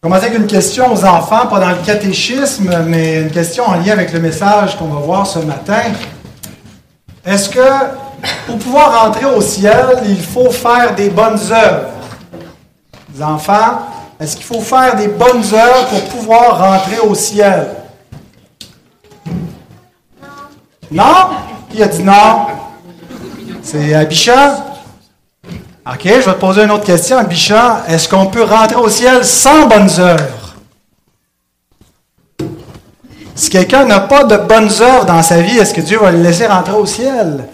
commencer avec une question aux enfants, pas dans le catéchisme, mais une question en lien avec le message qu'on va voir ce matin. Est-ce que pour pouvoir rentrer au ciel, il faut faire des bonnes œuvres? Les enfants, est-ce qu'il faut faire des bonnes œuvres pour pouvoir rentrer au ciel? Non? Qui a dit non? C'est Abichan? OK, je vais te poser une autre question, Abichan. Est-ce qu'on peut rentrer au ciel sans bonnes œuvres? Si quelqu'un n'a pas de bonnes œuvres dans sa vie, est-ce que Dieu va le laisser rentrer au ciel?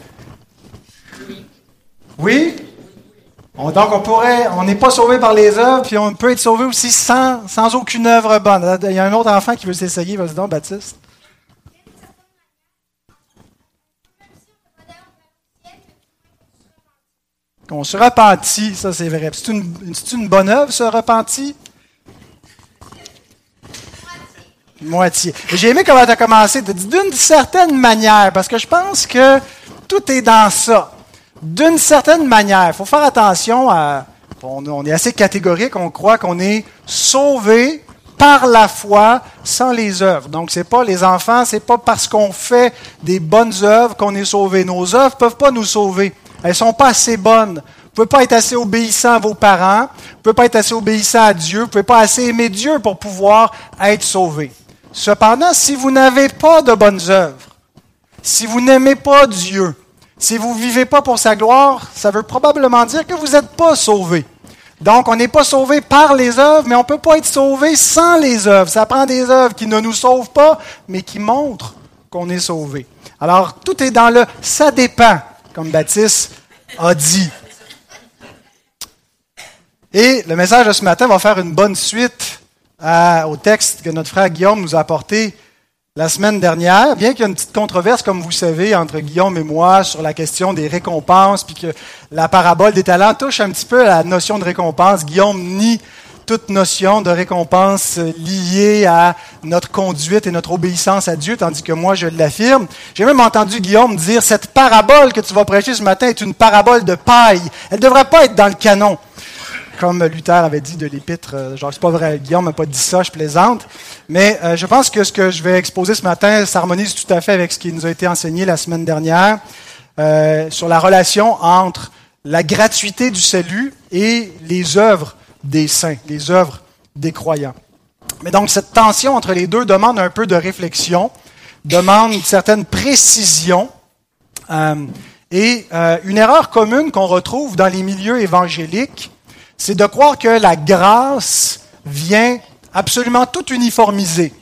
Oui? donc on pourrait, on n'est pas sauvé par les œuvres, puis on peut être sauvé aussi sans, sans aucune œuvre bonne. Il y a un autre enfant qui veut s'essayer, vas-y donc, Baptiste. On se repentit, ça c'est vrai. C'est une, bonne œuvre, se repentit? Moitié. J'ai aimé comment tu as commencé. d'une certaine manière, parce que je pense que tout est dans ça. D'une certaine manière. Il faut faire attention à. On, est assez catégorique, on croit qu'on est sauvé par la foi sans les œuvres. Donc, c'est pas les enfants, c'est pas parce qu'on fait des bonnes œuvres qu'on est sauvé. Nos œuvres peuvent pas nous sauver. Elles sont pas assez bonnes. Vous pouvez pas être assez obéissant à vos parents. Vous pouvez pas être assez obéissant à Dieu. Vous pouvez pas assez aimer Dieu pour pouvoir être sauvé. Cependant, si vous n'avez pas de bonnes œuvres, si vous n'aimez pas Dieu, si vous ne vivez pas pour sa gloire, ça veut probablement dire que vous n'êtes pas sauvé. Donc, on n'est pas sauvé par les œuvres, mais on ne peut pas être sauvé sans les œuvres. Ça prend des œuvres qui ne nous sauvent pas, mais qui montrent qu'on est sauvé. Alors, tout est dans le ça dépend comme Baptiste a dit. Et le message de ce matin va faire une bonne suite au texte que notre frère Guillaume nous a apporté la semaine dernière, bien qu'il y ait une petite controverse, comme vous savez, entre Guillaume et moi sur la question des récompenses, puis que la parabole des talents touche un petit peu à la notion de récompense. Guillaume nie toute notion de récompense liée à notre conduite et notre obéissance à Dieu, tandis que moi, je l'affirme. J'ai même entendu Guillaume dire, cette parabole que tu vas prêcher ce matin est une parabole de paille. Elle ne devrait pas être dans le canon. Comme Luther avait dit de l'épître, euh, genre, c'est pas vrai, Guillaume n'a pas dit ça, je plaisante. Mais euh, je pense que ce que je vais exposer ce matin s'harmonise tout à fait avec ce qui nous a été enseigné la semaine dernière euh, sur la relation entre la gratuité du salut et les œuvres des saints, les œuvres des croyants. Mais donc cette tension entre les deux demande un peu de réflexion, demande une certaine précision. Euh, et euh, une erreur commune qu'on retrouve dans les milieux évangéliques, c'est de croire que la grâce vient absolument tout uniformiser.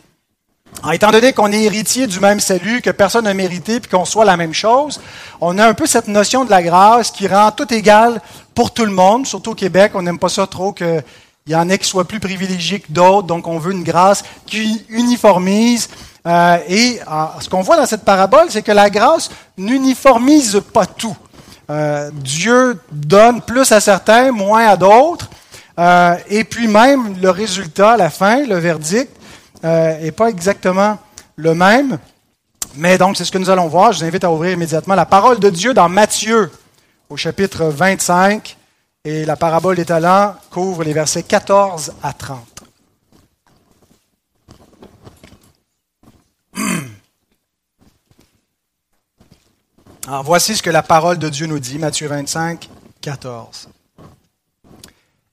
En étant donné qu'on est héritier du même salut, que personne n'a mérité, puis qu'on soit la même chose, on a un peu cette notion de la grâce qui rend tout égal pour tout le monde, surtout au Québec. On n'aime pas ça trop qu'il y en ait qui soient plus privilégiés que d'autres, donc on veut une grâce qui uniformise. Euh, et euh, ce qu'on voit dans cette parabole, c'est que la grâce n'uniformise pas tout. Euh, Dieu donne plus à certains, moins à d'autres. et puis même le résultat, la fin, le verdict, n'est pas exactement le même. Mais donc, c'est ce que nous allons voir. Je vous invite à ouvrir immédiatement la parole de Dieu dans Matthieu, au chapitre 25 et la parabole des talents couvre les versets 14 à 30. Alors voici ce que la parole de Dieu nous dit, Matthieu 25, 14.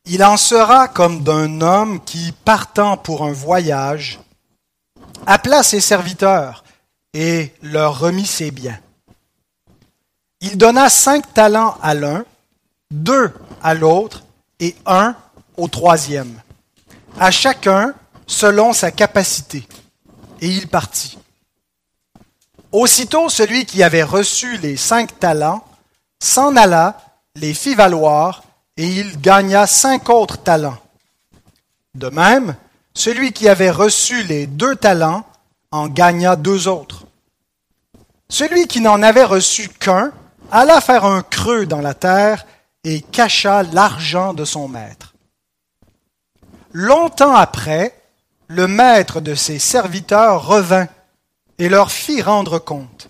Il en sera comme d'un homme qui, partant pour un voyage, appela ses serviteurs et leur remit ses biens. Il donna cinq talents à l'un, deux à l'autre et un au troisième, à chacun selon sa capacité. Et il partit. Aussitôt celui qui avait reçu les cinq talents s'en alla, les fit valoir, et il gagna cinq autres talents. De même, celui qui avait reçu les deux talents en gagna deux autres. Celui qui n'en avait reçu qu'un alla faire un creux dans la terre et cacha l'argent de son maître. Longtemps après, le maître de ses serviteurs revint et leur fit rendre compte.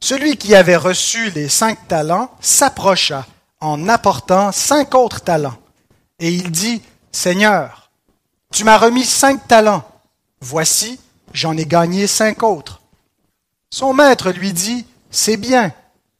Celui qui avait reçu les cinq talents s'approcha en apportant cinq autres talents et il dit, Seigneur, tu m'as remis cinq talents. Voici, j'en ai gagné cinq autres. Son maître lui dit, C'est bien,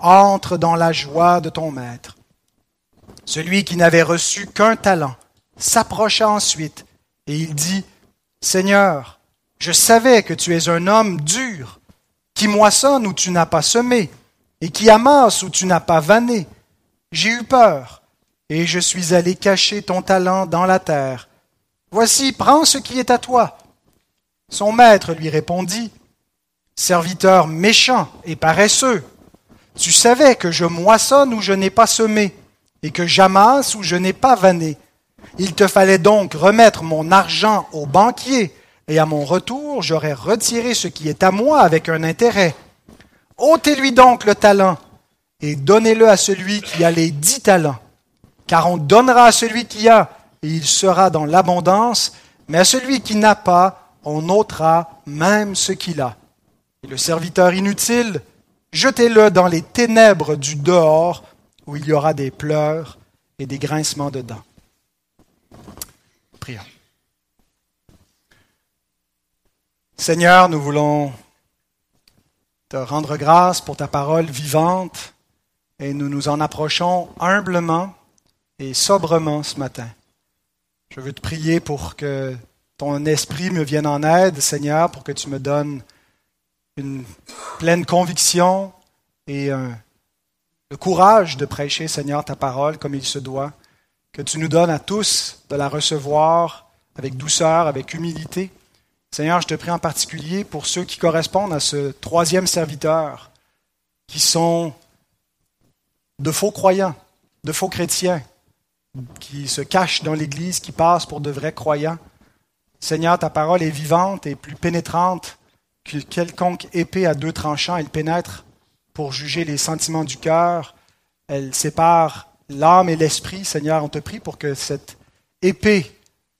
Entre dans la joie de ton maître. Celui qui n'avait reçu qu'un talent s'approcha ensuite et il dit, Seigneur, je savais que tu es un homme dur, qui moissonne où tu n'as pas semé, et qui amasse où tu n'as pas vanné. J'ai eu peur, et je suis allé cacher ton talent dans la terre. Voici, prends ce qui est à toi. Son maître lui répondit, Serviteur méchant et paresseux, tu savais que je moissonne où je n'ai pas semé, et que j'amasse où je n'ai pas vanné. Il te fallait donc remettre mon argent au banquier, et à mon retour j'aurais retiré ce qui est à moi avec un intérêt. ôtez-lui donc le talent, et donnez-le à celui qui a les dix talents, car on donnera à celui qui a, et il sera dans l'abondance, mais à celui qui n'a pas, on ôtera même ce qu'il a. Et le serviteur inutile, jetez-le dans les ténèbres du dehors, où il y aura des pleurs et des grincements de dents. Prions. Seigneur, nous voulons te rendre grâce pour ta parole vivante et nous nous en approchons humblement et sobrement ce matin. Je veux te prier pour que ton esprit me vienne en aide, Seigneur, pour que tu me donnes une pleine conviction et le courage de prêcher, Seigneur, ta parole comme il se doit, que tu nous donnes à tous de la recevoir avec douceur, avec humilité. Seigneur, je te prie en particulier pour ceux qui correspondent à ce troisième serviteur, qui sont de faux croyants, de faux chrétiens, qui se cachent dans l'Église, qui passent pour de vrais croyants. Seigneur, ta parole est vivante et plus pénétrante que quelconque épée à deux tranchants. Elle pénètre pour juger les sentiments du cœur. Elle sépare l'âme et l'esprit. Seigneur, on te prie pour que cette épée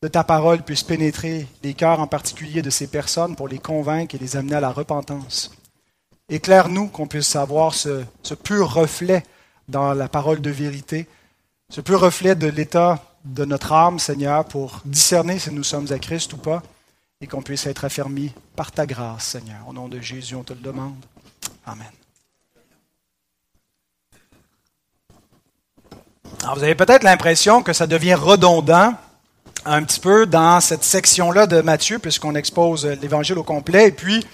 de ta parole puisse pénétrer les cœurs en particulier de ces personnes pour les convaincre et les amener à la repentance. Éclaire-nous qu'on puisse avoir ce, ce, pur reflet dans la parole de vérité, ce pur reflet de l'état de notre âme, Seigneur, pour discerner si nous sommes à Christ ou pas, et qu'on puisse être affermis par ta grâce, Seigneur. Au nom de Jésus, on te le demande. Amen. Alors, vous avez peut-être l'impression que ça devient redondant un petit peu dans cette section-là de Matthieu, puisqu'on expose l'Évangile au complet. Et puis,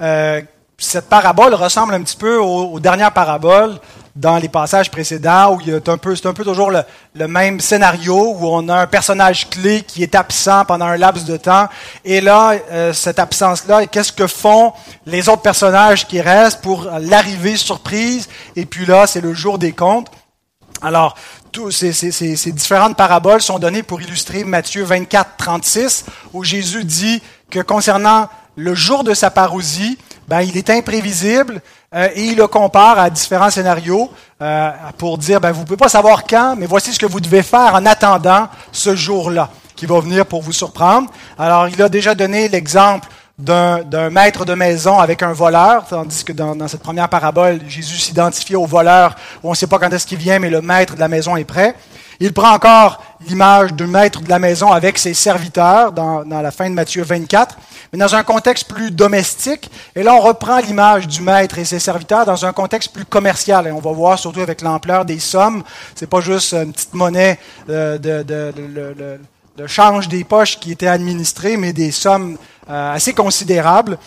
euh, cette parabole ressemble un petit peu aux, dernières paraboles dans les passages précédents, où a un peu, c'est un peu toujours le, le, même scénario, où on a un personnage clé qui est absent pendant un laps de temps. Et là, euh, cette absence-là, qu'est-ce que font les autres personnages qui restent pour l'arrivée surprise? Et puis là, c'est le jour des comptes. Alors, tous ces, ces, ces, différentes paraboles sont données pour illustrer Matthieu 24, 36, où Jésus dit que concernant le jour de sa parousie, ben, il est imprévisible euh, et il le compare à différents scénarios euh, pour dire, ben, vous ne pouvez pas savoir quand, mais voici ce que vous devez faire en attendant ce jour-là qui va venir pour vous surprendre. Alors, il a déjà donné l'exemple d'un maître de maison avec un voleur, tandis que dans, cette première parabole, Jésus s'identifie au voleur où on ne sait pas quand est-ce qu'il vient, mais le maître de la maison est prêt. Il prend encore l'image du maître de la maison avec ses serviteurs dans, dans, la fin de Matthieu 24, mais dans un contexte plus domestique. Et là, on reprend l'image du maître et ses serviteurs dans un contexte plus commercial. Et on va voir surtout avec l'ampleur des sommes. C'est pas juste une petite monnaie euh, de, de, de, de, change des poches qui était administrée, mais des sommes euh, assez considérable.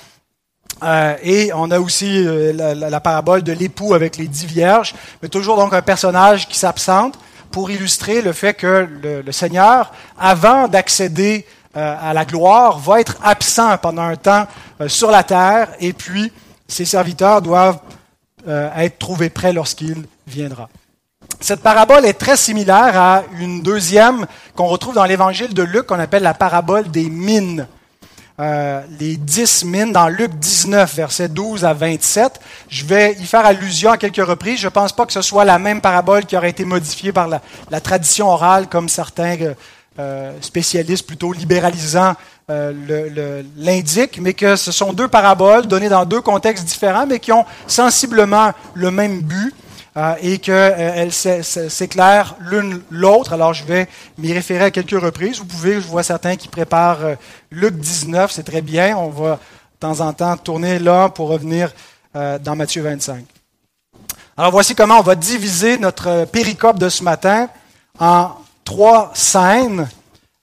Euh, et on a aussi euh, la, la, parabole de l'époux avec les dix vierges, mais toujours donc un personnage qui s'absente pour illustrer le fait que le, le Seigneur, avant d'accéder à la gloire, va être absent pendant un temps sur la terre, et puis ses serviteurs doivent être trouvés prêts lorsqu'il viendra. Cette parabole est très similaire à une deuxième qu'on retrouve dans l'évangile de Luc, qu'on appelle la parabole des mines. Euh, les dix mines dans Luc 19, versets 12 à 27. Je vais y faire allusion à quelques reprises. Je ne pense pas que ce soit la même parabole qui aurait été modifiée par la, tradition orale, comme certains euh, spécialistes plutôt libéralisants euh, l'indiquent, mais que ce sont deux paraboles données dans deux contextes différents, mais qui ont sensiblement le même but. Euh, et qu'elles s'éclairent l'une l'autre. Alors, je vais m'y référer à quelques reprises. Vous pouvez, je vois certains qui préparent Luc 19, c'est très bien. On va de temps en temps tourner là pour revenir dans Matthieu 25. Alors, voici comment on va diviser notre péricope de ce matin en trois scènes.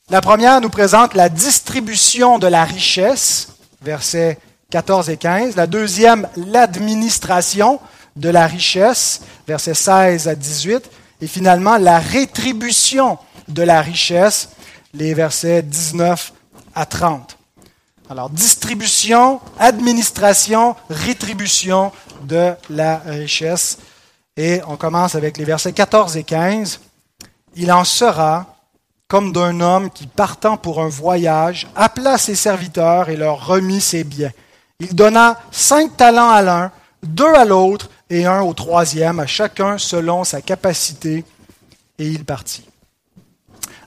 La première nous présente la distribution de la richesse, versets 14 et 15. La deuxième, l'administration, de la richesse, versets 16 à 18, et finalement la rétribution de la richesse, les versets 19 à 30. Alors, distribution, administration, rétribution de la richesse. Et on commence avec les versets 14 et 15. Il en sera comme d'un homme qui, partant pour un voyage, appela ses serviteurs et leur remit ses biens. Il donna cinq talents à l'un, deux à l'autre, et un au troisième, à chacun selon sa capacité, et il partit.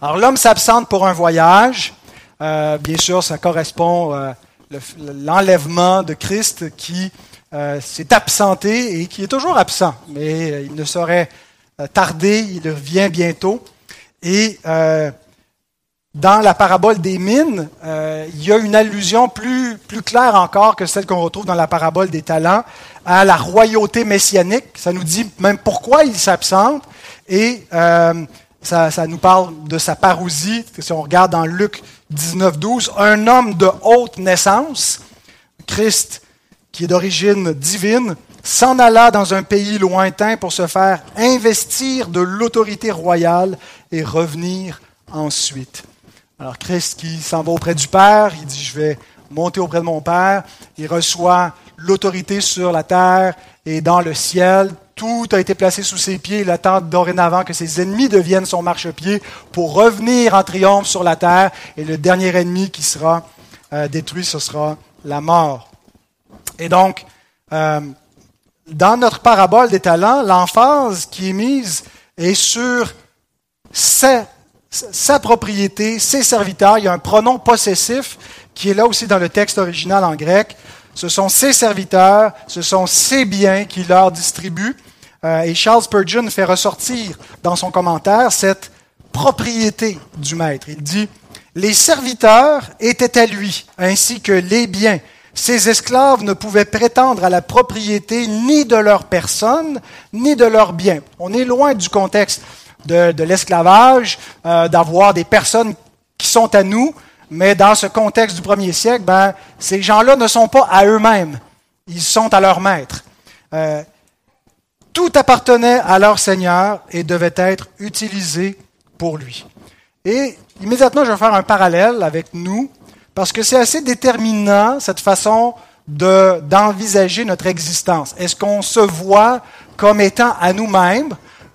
Alors l'homme s'absente pour un voyage. Euh, bien sûr, ça correspond à euh, l'enlèvement de Christ qui euh, s'est absenté et qui est toujours absent, mais il ne saurait tarder, il revient bientôt. Et dans la parabole des mines, euh, il y a une allusion plus, plus claire encore que celle qu'on retrouve dans la parabole des talents à la royauté messianique. Ça nous dit même pourquoi il s'absente et euh, ça, ça, nous parle de sa parousie. Si on regarde dans Luc 19, 12, un homme de haute naissance, Christ, qui est d'origine divine, s'en alla dans un pays lointain pour se faire investir de l'autorité royale et revenir ensuite. Alors Christ qui s'en va auprès du Père, il dit, je vais monter auprès de mon Père. Il reçoit l'autorité sur la terre et dans le ciel. Tout a été placé sous ses pieds. Il attend dorénavant que ses ennemis deviennent son marchepied pour revenir en triomphe sur la terre. Et le dernier ennemi qui sera euh, détruit, ce sera la mort. Et donc, euh, dans notre parabole des talents, l'emphase qui est mise est sur ces sa propriété, ses serviteurs. Il y a un pronom possessif qui est là aussi dans le texte original en grec. Ce sont ses serviteurs, ce sont ses biens qu'il leur distribue. Euh, et Charles Spurgeon fait ressortir dans son commentaire cette propriété du maître. Il dit, les serviteurs étaient à lui, ainsi que les biens. Ces esclaves ne pouvaient prétendre à la propriété ni de leur personne, ni de leurs biens. On est loin du contexte de, l'esclavage, euh, d'avoir des personnes qui sont à nous, mais dans ce contexte du premier siècle, ben, ces gens-là ne sont pas à eux-mêmes, ils sont à leur maître. Euh, tout appartenait à leur Seigneur et devait être utilisé pour lui. Et immédiatement, je vais faire un parallèle avec nous, parce que c'est assez déterminant, cette façon d'envisager notre existence. Est-ce qu'on se voit comme étant à nous-mêmes,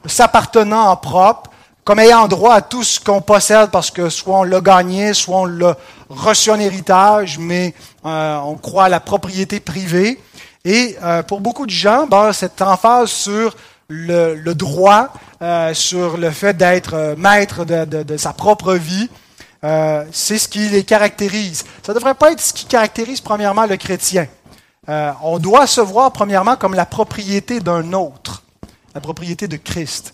s'appartenant en propre, comme ayant droit à tout ce qu'on possède parce que soit on l'a gagné, soit on l'a reçu en héritage, mais euh, on croit à la propriété privée. Et euh, pour beaucoup de gens, ben, cette emphase sur le, droit, euh, sur le fait d'être maître de, sa propre vie, c'est ce qui les caractérise. Ça ne devrait pas être ce qui caractérise premièrement le chrétien. on doit se voir premièrement comme la propriété d'un autre la propriété de Christ.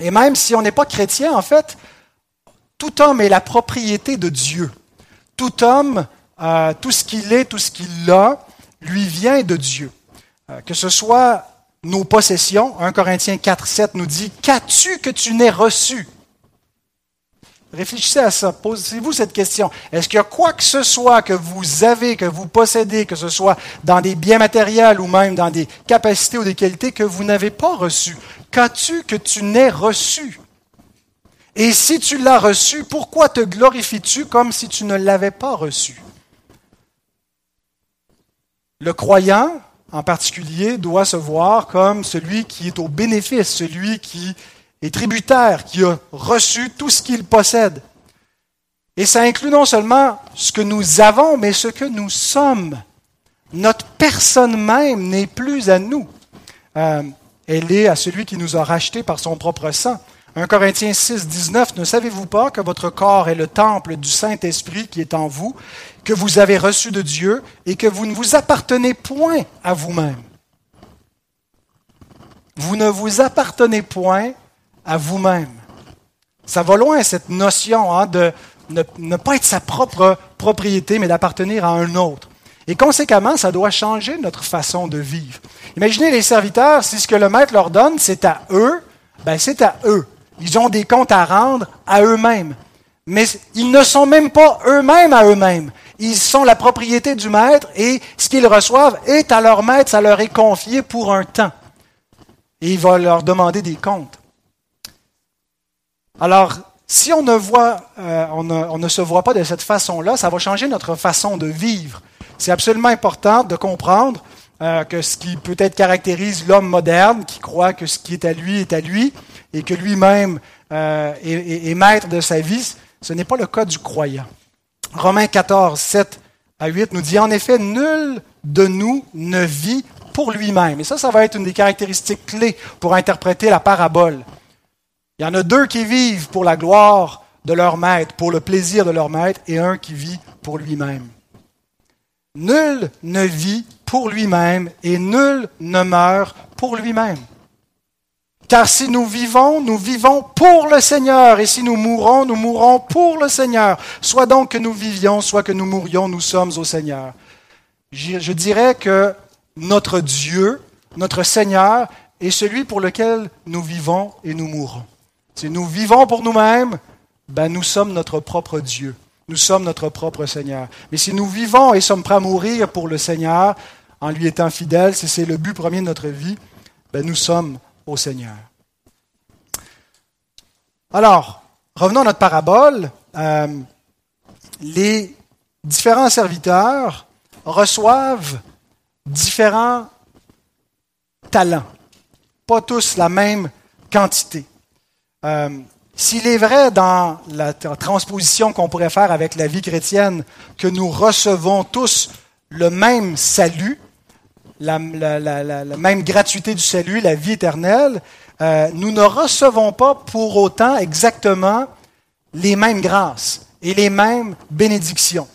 Et même si on n'est pas chrétien, en fait, tout homme est la propriété de Dieu. Tout homme, euh, tout ce qu'il est, tout ce qu'il a, lui vient de Dieu. Euh, que ce soit nos possessions, 1 Corinthiens 4, 7 nous dit, Qu'as-tu que tu n'aies reçu? Réfléchissez à ça, posez-vous cette question. Est-ce qu'il y a quoi que ce soit que vous avez, que vous possédez, que ce soit dans des biens matériels ou même dans des capacités ou des qualités que vous n'avez pas reçues? Qu'as-tu que tu n'aies reçu Et si tu l'as reçu, pourquoi te glorifies-tu comme si tu ne l'avais pas reçu Le croyant en particulier, doit se voir comme celui qui est au bénéfice, celui qui est tributaire, qui a reçu tout ce qu'il possède. Et ça inclut non seulement ce que nous avons, mais ce que nous sommes. Notre personne même n'est plus à nous. Euh, elle est à celui qui nous a rachetés par son propre sang. 1 Corinthiens 6, 19, ne savez-vous pas que votre corps est le temple du Saint-Esprit qui est en vous, que vous avez reçu de Dieu et que vous ne vous appartenez point à vous-même? Vous ne vous appartenez point vous-même. Ça va loin, cette notion hein, de ne, ne pas être sa propre propriété, mais d'appartenir à un autre. Et conséquemment, ça doit changer notre façon de vivre. Imaginez les serviteurs, si ce que le maître leur donne, c'est à eux, ben c'est à eux. Ils ont des comptes à rendre à eux-mêmes. Mais ils ne sont même pas eux-mêmes à eux-mêmes. Ils sont la propriété du maître et ce qu'ils reçoivent est à leur maître, ça leur est confié pour un temps. Et il va leur demander des comptes. Alors, si on ne, voit, euh, on, ne, se voit pas de cette façon-là, ça va changer notre façon de vivre. C'est absolument important de comprendre euh, que ce qui peut-être caractérise l'homme moderne, qui croit que ce qui est à lui est à lui, et que lui-même euh, est, maître de sa vie, ce n'est pas le cas du croyant. Romains 14, 7 à 8 nous dit, en effet, nul de nous ne vit pour lui-même. Et ça, ça va être une des caractéristiques clés pour interpréter la parabole. Il y en a deux qui vivent pour la gloire de leur maître, pour le plaisir de leur maître, et un qui vit pour lui-même. Nul ne vit pour lui-même et nul ne meurt pour lui-même. Car si nous vivons, nous vivons pour le Seigneur, et si nous mourons, nous mourons pour le Seigneur. Soit donc que nous vivions, soit que nous mourions, nous sommes au Seigneur. Je dirais que notre Dieu, notre Seigneur, est celui pour lequel nous vivons et nous mourons. Si nous vivons pour nous-mêmes, ben nous sommes notre propre Dieu. Nous sommes notre propre Seigneur. Mais si nous vivons et sommes prêts à mourir pour le Seigneur, en lui étant fidèles, si c'est le but premier de notre vie, ben nous sommes au Seigneur. Alors, revenons à notre parabole. Euh, les différents serviteurs reçoivent différents talents, pas tous la même quantité. Euh, s'il est vrai dans la transposition qu'on pourrait faire avec la vie chrétienne que nous recevons tous le même salut, la, même gratuité du salut, la vie éternelle, euh, nous ne recevons pas pour autant exactement les mêmes grâces et les mêmes bénédictions.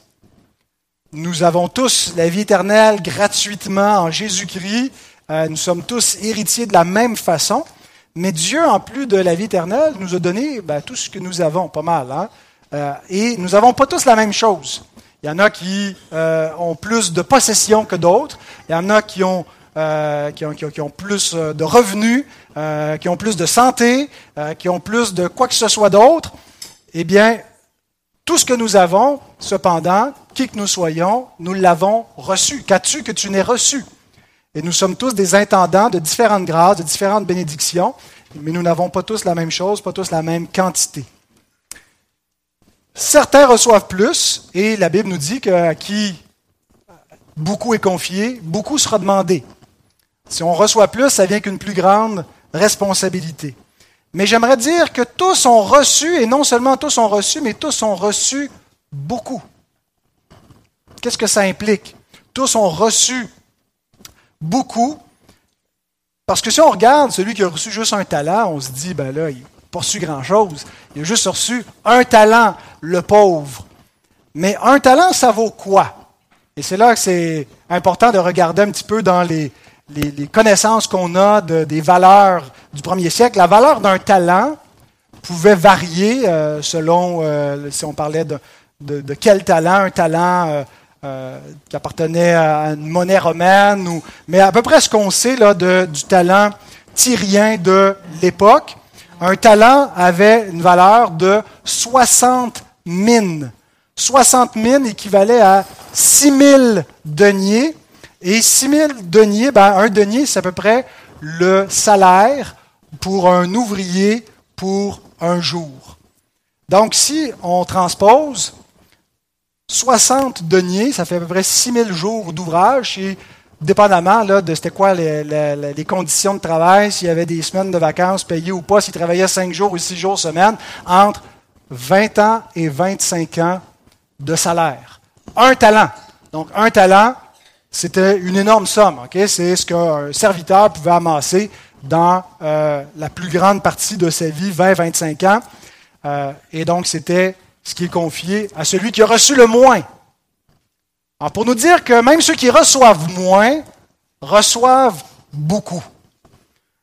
Nous avons tous la vie éternelle gratuitement en Jésus-Christ. Euh, nous sommes tous héritiers de la même façon. Mais Dieu, en plus de la vie éternelle, nous a donné ben, tout ce que nous avons, pas mal. Hein? Euh, et nous n'avons pas tous la même chose. Il y en a qui euh, ont plus de possessions que d'autres. Il y en a qui ont, euh, qui, ont, qui, ont, plus euh, de revenus, qui ont plus de santé, qui ont plus de quoi que ce soit d'autre. Eh bien, tout ce que nous avons, cependant, qui que nous soyons, nous l'avons reçu. Qu'as-tu que tu n'aies reçu? Et nous sommes tous des intendants de différentes grâces, de différentes bénédictions, mais nous n'avons pas tous la même chose, pas tous la même quantité. Certains reçoivent plus, et la Bible nous dit qu'à qui beaucoup est confié, beaucoup sera demandé. Si on reçoit plus, ça vient qu'une plus grande responsabilité. Mais j'aimerais dire que tous ont reçu, et non seulement tous ont reçu, mais tous ont reçu beaucoup. Qu'est-ce que ça implique? Tous ont reçu beaucoup. Parce que si on regarde celui qui a reçu juste un talent, on se dit, ben là, il n'a pas reçu grand-chose. Il a juste reçu un talent, le pauvre. Mais un talent, ça vaut quoi? Et c'est là que c'est important de regarder un petit peu dans les, connaissances qu'on a des valeurs du premier siècle. La valeur d'un talent pouvait varier euh, selon, euh, si on parlait de, de, quel talent, un talent euh, euh, qui appartenait à une monnaie romaine, ou, mais à peu près ce qu'on sait là, de, du talent tyrien de l'époque. Un talent avait une valeur de 60 mines. 60 mines équivalait à 6000 deniers. Et 6000 deniers, ben, un denier, c'est à peu près le salaire pour un ouvrier pour un jour. Donc, si on transpose, 60 deniers, ça fait à peu près 6000 jours d'ouvrage. Et dépendamment là, de c'était quoi les, les, conditions de travail, s'il y avait des semaines de vacances payées ou pas, s'il travaillait cinq jours ou six jours semaine, entre 20 ans et 25 ans de salaire. Un talent. Donc, un talent, c'était une énorme somme. Okay? C'est ce qu'un serviteur pouvait amasser dans euh, la plus grande partie de sa vie, 20-25 ans. Euh, et donc, c'était ce qui est confié à celui qui a reçu le moins. Alors, pour nous dire que même ceux qui reçoivent moins reçoivent beaucoup.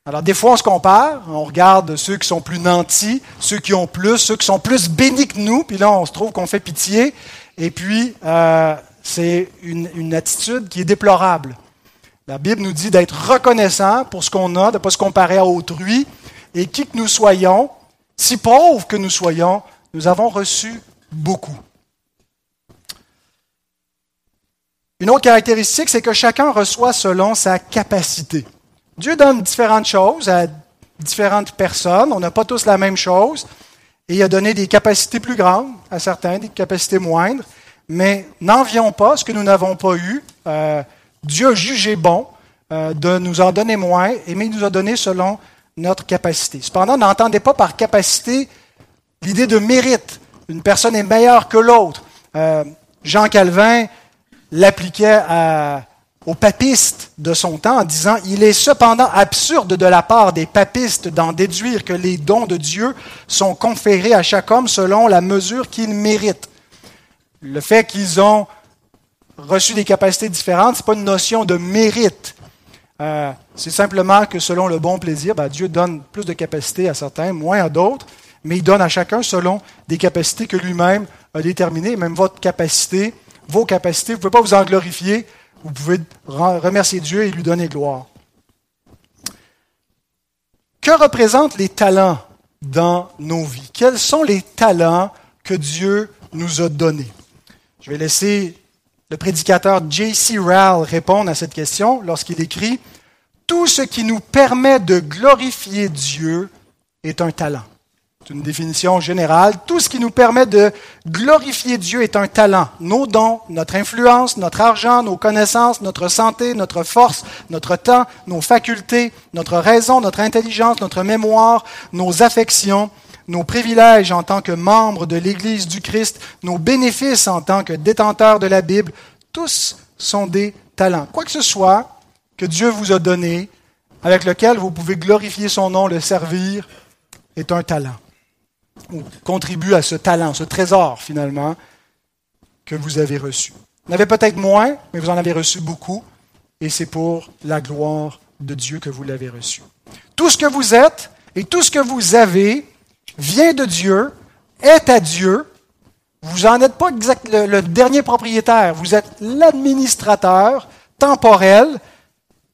Alors, des fois, on se compare, on regarde ceux qui sont plus nantis, ceux qui ont plus, ceux qui sont plus bénis que nous, puis là, on se trouve qu'on fait pitié. Et puis, euh, c'est une, attitude qui est déplorable. La Bible nous dit d'être reconnaissant pour ce qu'on a, de ne pas se comparer à autrui, et qui que nous soyons, si pauvres que nous soyons, nous avons reçu beaucoup. Une autre caractéristique, c'est que chacun reçoit selon sa capacité. Dieu donne différentes choses à différentes personnes. On n'a pas tous la même chose. Et il a donné des capacités plus grandes à certains, des capacités moindres. Mais n'envions pas ce que nous n'avons pas eu. Euh, Dieu a jugé bon euh, de nous en donner moins, mais il nous a donné selon notre capacité. Cependant, n'entendez pas par capacité l'idée de mérite. Une personne est meilleure que l'autre. Euh, Jean Calvin l'appliquait aux papistes de son temps en disant Il est cependant absurde de la part des papistes d'en déduire que les dons de Dieu sont conférés à chaque homme selon la mesure qu'il mérite. Le fait qu'ils ont reçu des capacités différentes, ce n'est pas une notion de mérite. Euh, c'est simplement que selon le bon plaisir, ben, Dieu donne plus de capacités à certains, moins à d'autres, mais il donne à chacun selon des capacités que lui-même a déterminées, même votre capacité, vos capacités. Vous ne pouvez pas vous en glorifier vous pouvez remercier Dieu et lui donner gloire. Que représentent les talents dans nos vies? Quels sont les talents que Dieu nous a donnés? Je vais laisser le prédicateur J.C. Rowell répondre à cette question lorsqu'il écrit Tout ce qui nous permet de glorifier Dieu est un talent. C'est une définition générale. Tout ce qui nous permet de glorifier Dieu est un talent. Nos dons, notre influence, notre argent, nos connaissances, notre santé, notre force, notre temps, nos facultés, notre raison, notre intelligence, notre mémoire, nos affections, nos privilèges en tant que membres de l'Église du Christ, nos bénéfices en tant que détenteurs de la Bible, tous sont des talents. Quoi que ce soit que Dieu vous a donné, avec lequel vous pouvez glorifier son nom, le servir, est un talent ou contribue à ce talent, ce trésor finalement que vous avez reçu. Vous en avez peut-être moins, mais vous en avez reçu beaucoup, et c'est pour la gloire de Dieu que vous l'avez reçu. Tout ce que vous êtes et tout ce que vous avez vient de Dieu, est à Dieu. Vous n'en êtes pas exact, le, le dernier propriétaire, vous êtes l'administrateur temporel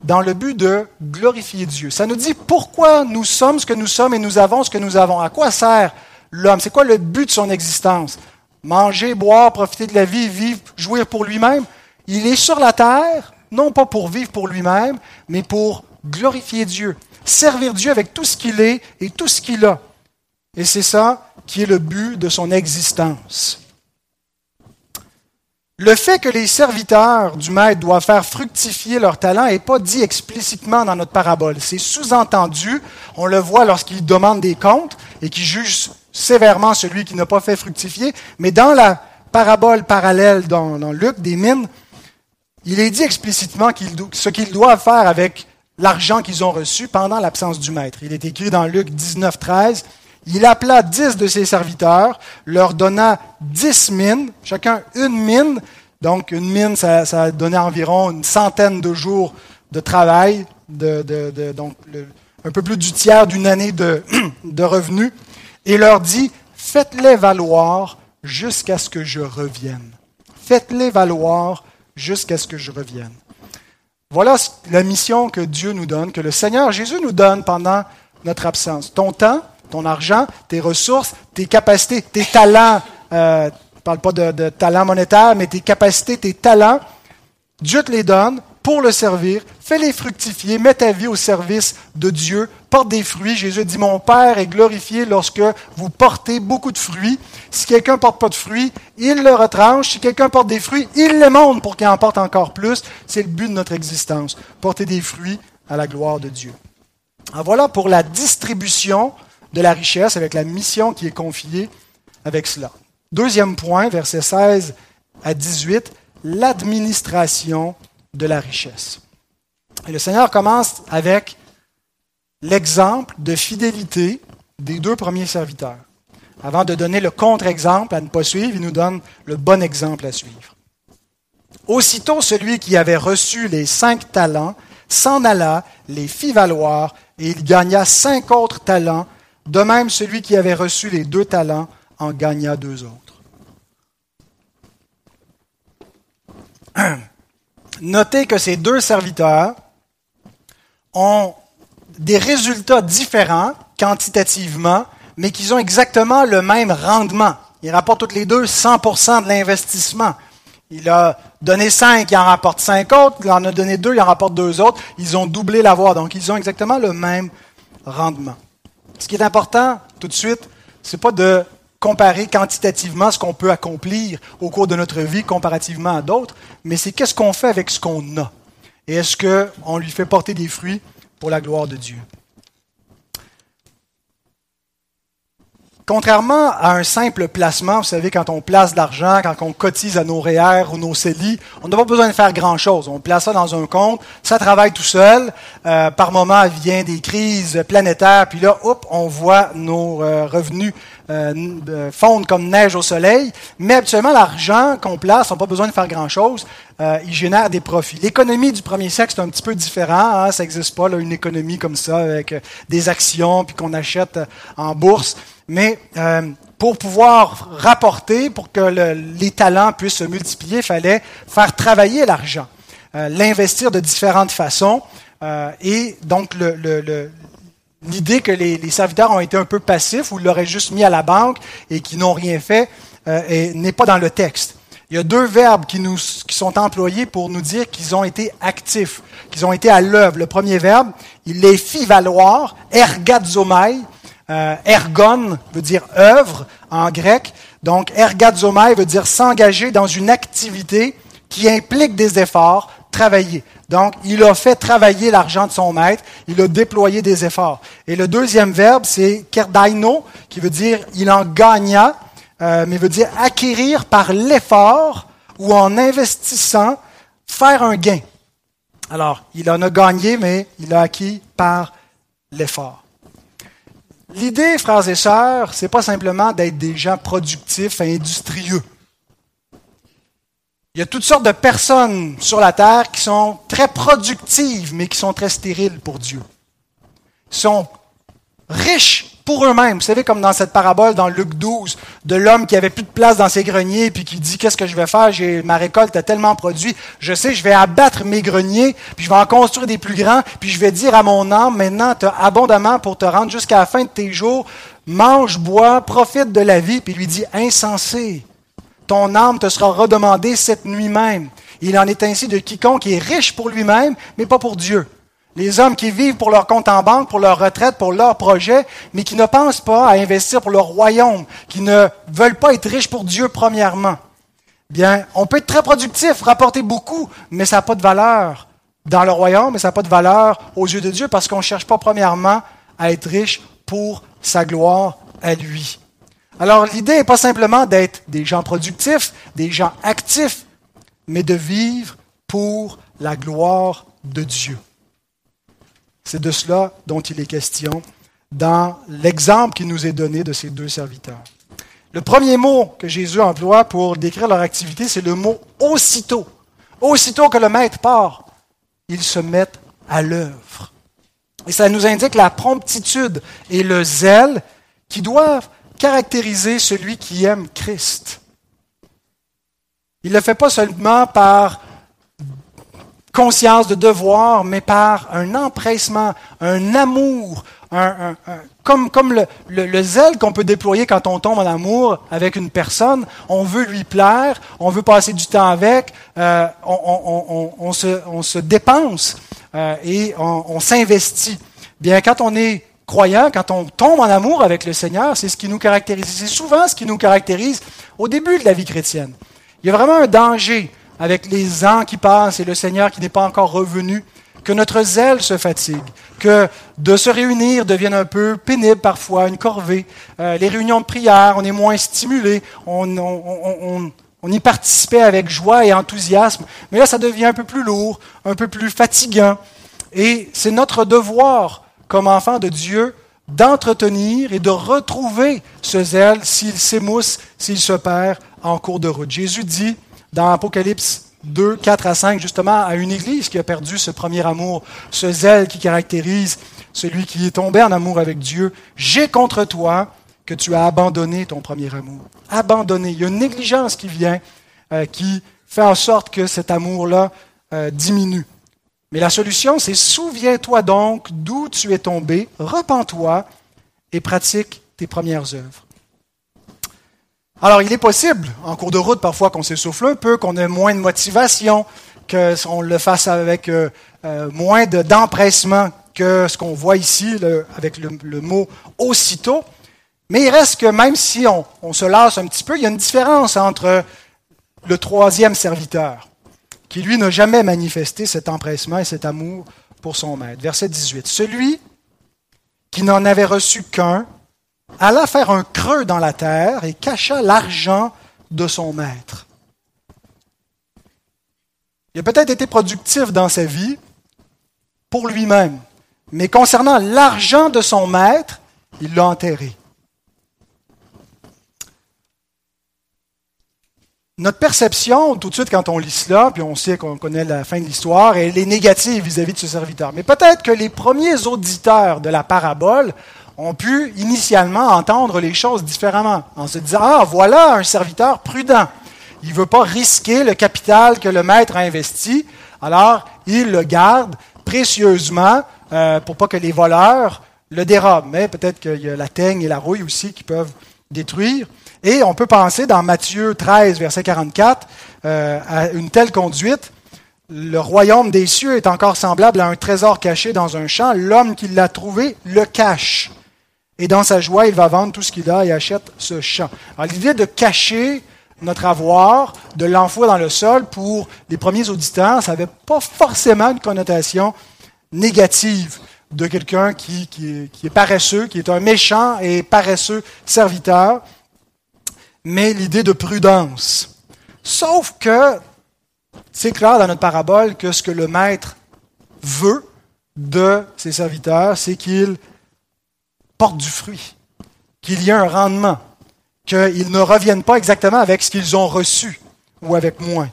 dans le but de glorifier Dieu. Ça nous dit pourquoi nous sommes ce que nous sommes et nous avons ce que nous avons. À quoi sert l'homme? C'est quoi le but de son existence? Manger, boire, profiter de la vie, vivre, jouir pour lui-même. Il est sur la terre, non pas pour vivre pour lui-même, mais pour glorifier Dieu, servir Dieu avec tout ce qu'il est et tout ce qu'il a. Et c'est ça qui est le but de son existence. Le fait que les serviteurs du maître doivent faire fructifier leur talent n'est pas dit explicitement dans notre parabole. C'est sous-entendu. On le voit lorsqu'il demande des comptes et qu'il juge sévèrement celui qui n'a pas fait fructifier. Mais dans la parabole parallèle dans, Luc des mines, il est dit explicitement ce qu'ils doivent faire avec l'argent qu'ils ont reçu pendant l'absence du maître. Il est écrit dans Luc 19, 13. Il appela dix de ses serviteurs, leur donna dix mines, chacun une mine. Donc, une mine, ça, donnait environ une centaine de jours de travail, donc un peu plus du tiers d'une année de, de revenus et leur dit, faites-les valoir jusqu'à ce que je revienne. Faites-les valoir jusqu'à ce que je revienne. Voilà la mission que Dieu nous donne, que le Seigneur Jésus nous donne pendant notre absence. Ton temps, ton argent, tes ressources, tes capacités, tes talents, euh, ne parle pas de, de talents monétaires, mais tes capacités, tes talents, Dieu te les donne pour le servir, fais-les fructifier, mets ta vie au service de Dieu, porte des fruits. Jésus dit, mon Père est glorifié lorsque vous portez beaucoup de fruits. Si quelqu'un porte pas de fruits, il le retranche. Si quelqu'un porte des fruits, il les monte pour qu'il en porte encore plus. C'est le but de notre existence, porter des fruits à la gloire de Dieu. Alors voilà pour la distribution de la richesse avec la mission qui est confiée avec cela. Deuxième point, versets 16 à 18, l'administration de la richesse. Le Seigneur commence avec l'exemple de fidélité des deux premiers serviteurs. Avant de donner le contre-exemple à ne pas suivre, il nous donne le bon exemple à suivre. Aussitôt celui qui avait reçu les cinq talents s'en alla, les fit valoir, et il gagna cinq autres talents. De même, celui qui avait reçu les deux talents en gagna deux autres. Notez que ces deux serviteurs ont des résultats différents quantitativement, mais qu'ils ont exactement le même rendement. Ils rapportent toutes les deux 100% de l'investissement. Il a donné 5, il en rapporte 5 autres. Il en a donné 2, il en rapporte 2 autres. Ils ont doublé la voie. Donc, ils ont exactement le même rendement. Ce qui est important, tout de suite, c'est pas de comparer quantitativement ce qu'on peut accomplir au cours de notre vie comparativement à d'autres, mais c'est qu'est-ce qu'on fait avec ce qu'on a? Et est-ce qu'on lui fait porter des fruits pour la gloire de Dieu? Contrairement à un simple placement, vous savez, quand on place de l'argent, quand on cotise à nos REER ou nos CELI, on n'a pas besoin de faire grand-chose. On place ça dans un compte, ça travaille tout seul. Euh, par moment, vient des crises planétaires, puis là, hop, on voit nos euh, revenus euh, fondre comme neige au soleil. Mais habituellement, l'argent qu'on place, on n'a pas besoin de faire grand-chose. il génère des profits. L'économie du premier siècle, c'est un petit peu différent. Hein? Ça n'existe pas, là, une économie comme ça, avec des actions, puis qu'on achète en bourse. Mais euh, pour pouvoir rapporter, pour que les talents puissent se multiplier, il fallait faire travailler l'argent, euh, l'investir de différentes façons. Euh, et donc, l'idée que les, serviteurs ont été un peu passifs ou l'auraient juste mis à la banque et qui n'ont rien fait n'est pas dans le texte. Il y a deux verbes qui, nous, qui sont employés pour nous dire qu'ils ont été actifs, qu'ils ont été à l'œuvre. Le premier verbe, il les fit valoir, ergadzomai, euh, ergon veut dire œuvre en grec. Donc, ergazomai veut dire s'engager dans une activité qui implique des efforts, Donc, il a fait travailler l'argent de son maître, il a déployé des efforts. Et le deuxième verbe, c'est kerdaino, qui veut dire il en gagna, euh, mais veut dire acquérir par l'effort ou en investissant, faire un gain. Alors, il en a gagné, mais il a acquis par l'effort. L'idée, frères et sœurs, c'est pas simplement d'être des gens productifs et industrieux. Il y a toutes sortes de personnes sur la terre qui sont très productives, mais qui sont très stériles pour Dieu. Ils sont riches pour eux-mêmes. Vous savez, comme dans cette parabole dans Luc 12, de l'homme qui avait plus de place dans ses greniers, puis qui dit, qu'est-ce que je vais faire? J'ai, ma récolte a tellement produit. Je sais, je vais abattre mes greniers, puis je vais en construire des plus grands, puis je vais dire à mon âme, maintenant, tu as abondamment pour te rendre jusqu'à la fin de tes jours. Mange, bois, profite de la vie, puis lui dit, insensé. Ton âme te sera redemandée cette nuit même. Il en est ainsi de quiconque est riche pour lui-même, mais pas pour Dieu. Les hommes qui vivent pour leur compte en banque, pour leur retraite, pour leur projet, mais qui ne pensent pas à investir pour leur royaume, qui ne veulent pas être riches pour Dieu premièrement. Bien, on peut être très productif, rapporter beaucoup, mais ça n'a pas de valeur dans le royaume, mais ça n'a pas de valeur aux yeux de Dieu parce qu'on ne cherche pas premièrement à être riche pour sa gloire à lui. Alors l'idée n'est pas simplement d'être des gens productifs, des gens actifs, mais de vivre pour la gloire de Dieu. C'est de cela dont il est question dans l'exemple qui nous est donné de ces deux serviteurs. Le premier mot que Jésus emploie pour décrire leur activité, c'est le mot aussitôt. Aussitôt que le maître part, ils se mettent à l'œuvre. Et ça nous indique la promptitude et le zèle qui doivent caractériser celui qui aime Christ. Il ne le fait pas seulement par conscience de devoir, mais par un empressement, un amour, comme, comme le, zèle qu'on peut déployer quand on tombe en amour avec une personne. On veut lui plaire, on veut passer du temps avec, euh, on, se, on, se, dépense euh, et on, s'investit. Bien, quand on est croyant, quand on tombe en amour avec le Seigneur, c'est ce qui nous caractérise. C'est souvent ce qui nous caractérise au début de la vie chrétienne. Il y a vraiment un danger avec les ans qui passent et le Seigneur qui n'est pas encore revenu, que notre zèle se fatigue, que de se réunir devienne un peu pénible parfois, une corvée. Euh, les réunions de prière, on est moins stimulé, on, y participait avec joie et enthousiasme, mais là ça devient un peu plus lourd, un peu plus fatigant. Et c'est notre devoir comme enfants de Dieu d'entretenir et de retrouver ce zèle s'il s'émousse, s'il se perd en cours de route. Jésus dit dans Apocalypse 2, 4 à 5, justement, à une église qui a perdu ce premier amour, ce zèle qui caractérise celui qui est tombé en amour avec Dieu. J'ai contre toi que tu as abandonné ton premier amour. Abandonné. Il y a une négligence qui vient, euh, qui fait en sorte que cet amour-là euh, diminue. Mais la solution, c'est souviens-toi donc d'où tu es tombé, repens-toi et pratique tes premières œuvres. Alors, il est possible, en cours de route, parfois qu'on s'essouffle un peu, qu'on ait moins de motivation, qu'on le fasse avec euh, euh, moins d'empressement que ce qu'on voit ici avec le, mot aussitôt. Mais il reste que même si on, on, se lasse un petit peu, il y a une différence entre le troisième serviteur, qui lui n'a jamais manifesté cet empressement et cet amour pour son maître. Verset 18. Celui qui n'en avait reçu qu'un alla faire un creux dans la terre et cacha l'argent de son maître. Il a peut-être été productif dans sa vie pour lui-même, mais concernant l'argent de son maître, il l'a enterré. Notre perception, tout de suite, quand on lit cela, puis on sait qu'on connaît la fin de l'histoire, elle est négative vis-à-vis de ce serviteur. Mais peut-être que les premiers auditeurs de la parabole ont pu initialement entendre les choses différemment, en se disant, ah, voilà un serviteur prudent. Il ne veut pas risquer le capital que le maître a investi, alors il le garde précieusement euh, pour pas que les voleurs le dérobent. Mais peut-être qu'il y a la teigne et la rouille aussi qui peuvent détruire. Et on peut penser dans Matthieu 13, verset 44, euh, à une telle conduite. Le royaume des cieux est encore semblable à un trésor caché dans un champ. L'homme qui l'a trouvé le cache. Et dans sa joie, il va vendre tout ce qu'il a et achète ce champ. Alors l'idée de cacher notre avoir, de l'enfouir dans le sol, pour les premiers auditeurs, ça n'avait pas forcément une connotation négative de quelqu'un qui, est paresseux, qui est un méchant et paresseux serviteur, mais l'idée de prudence. Sauf que c'est clair dans notre parabole que ce que le maître veut de ses serviteurs, c'est qu'ils portent du fruit, qu'il y ait un rendement, qu'ils ne reviennent pas exactement avec ce qu'ils ont reçu ou avec moins.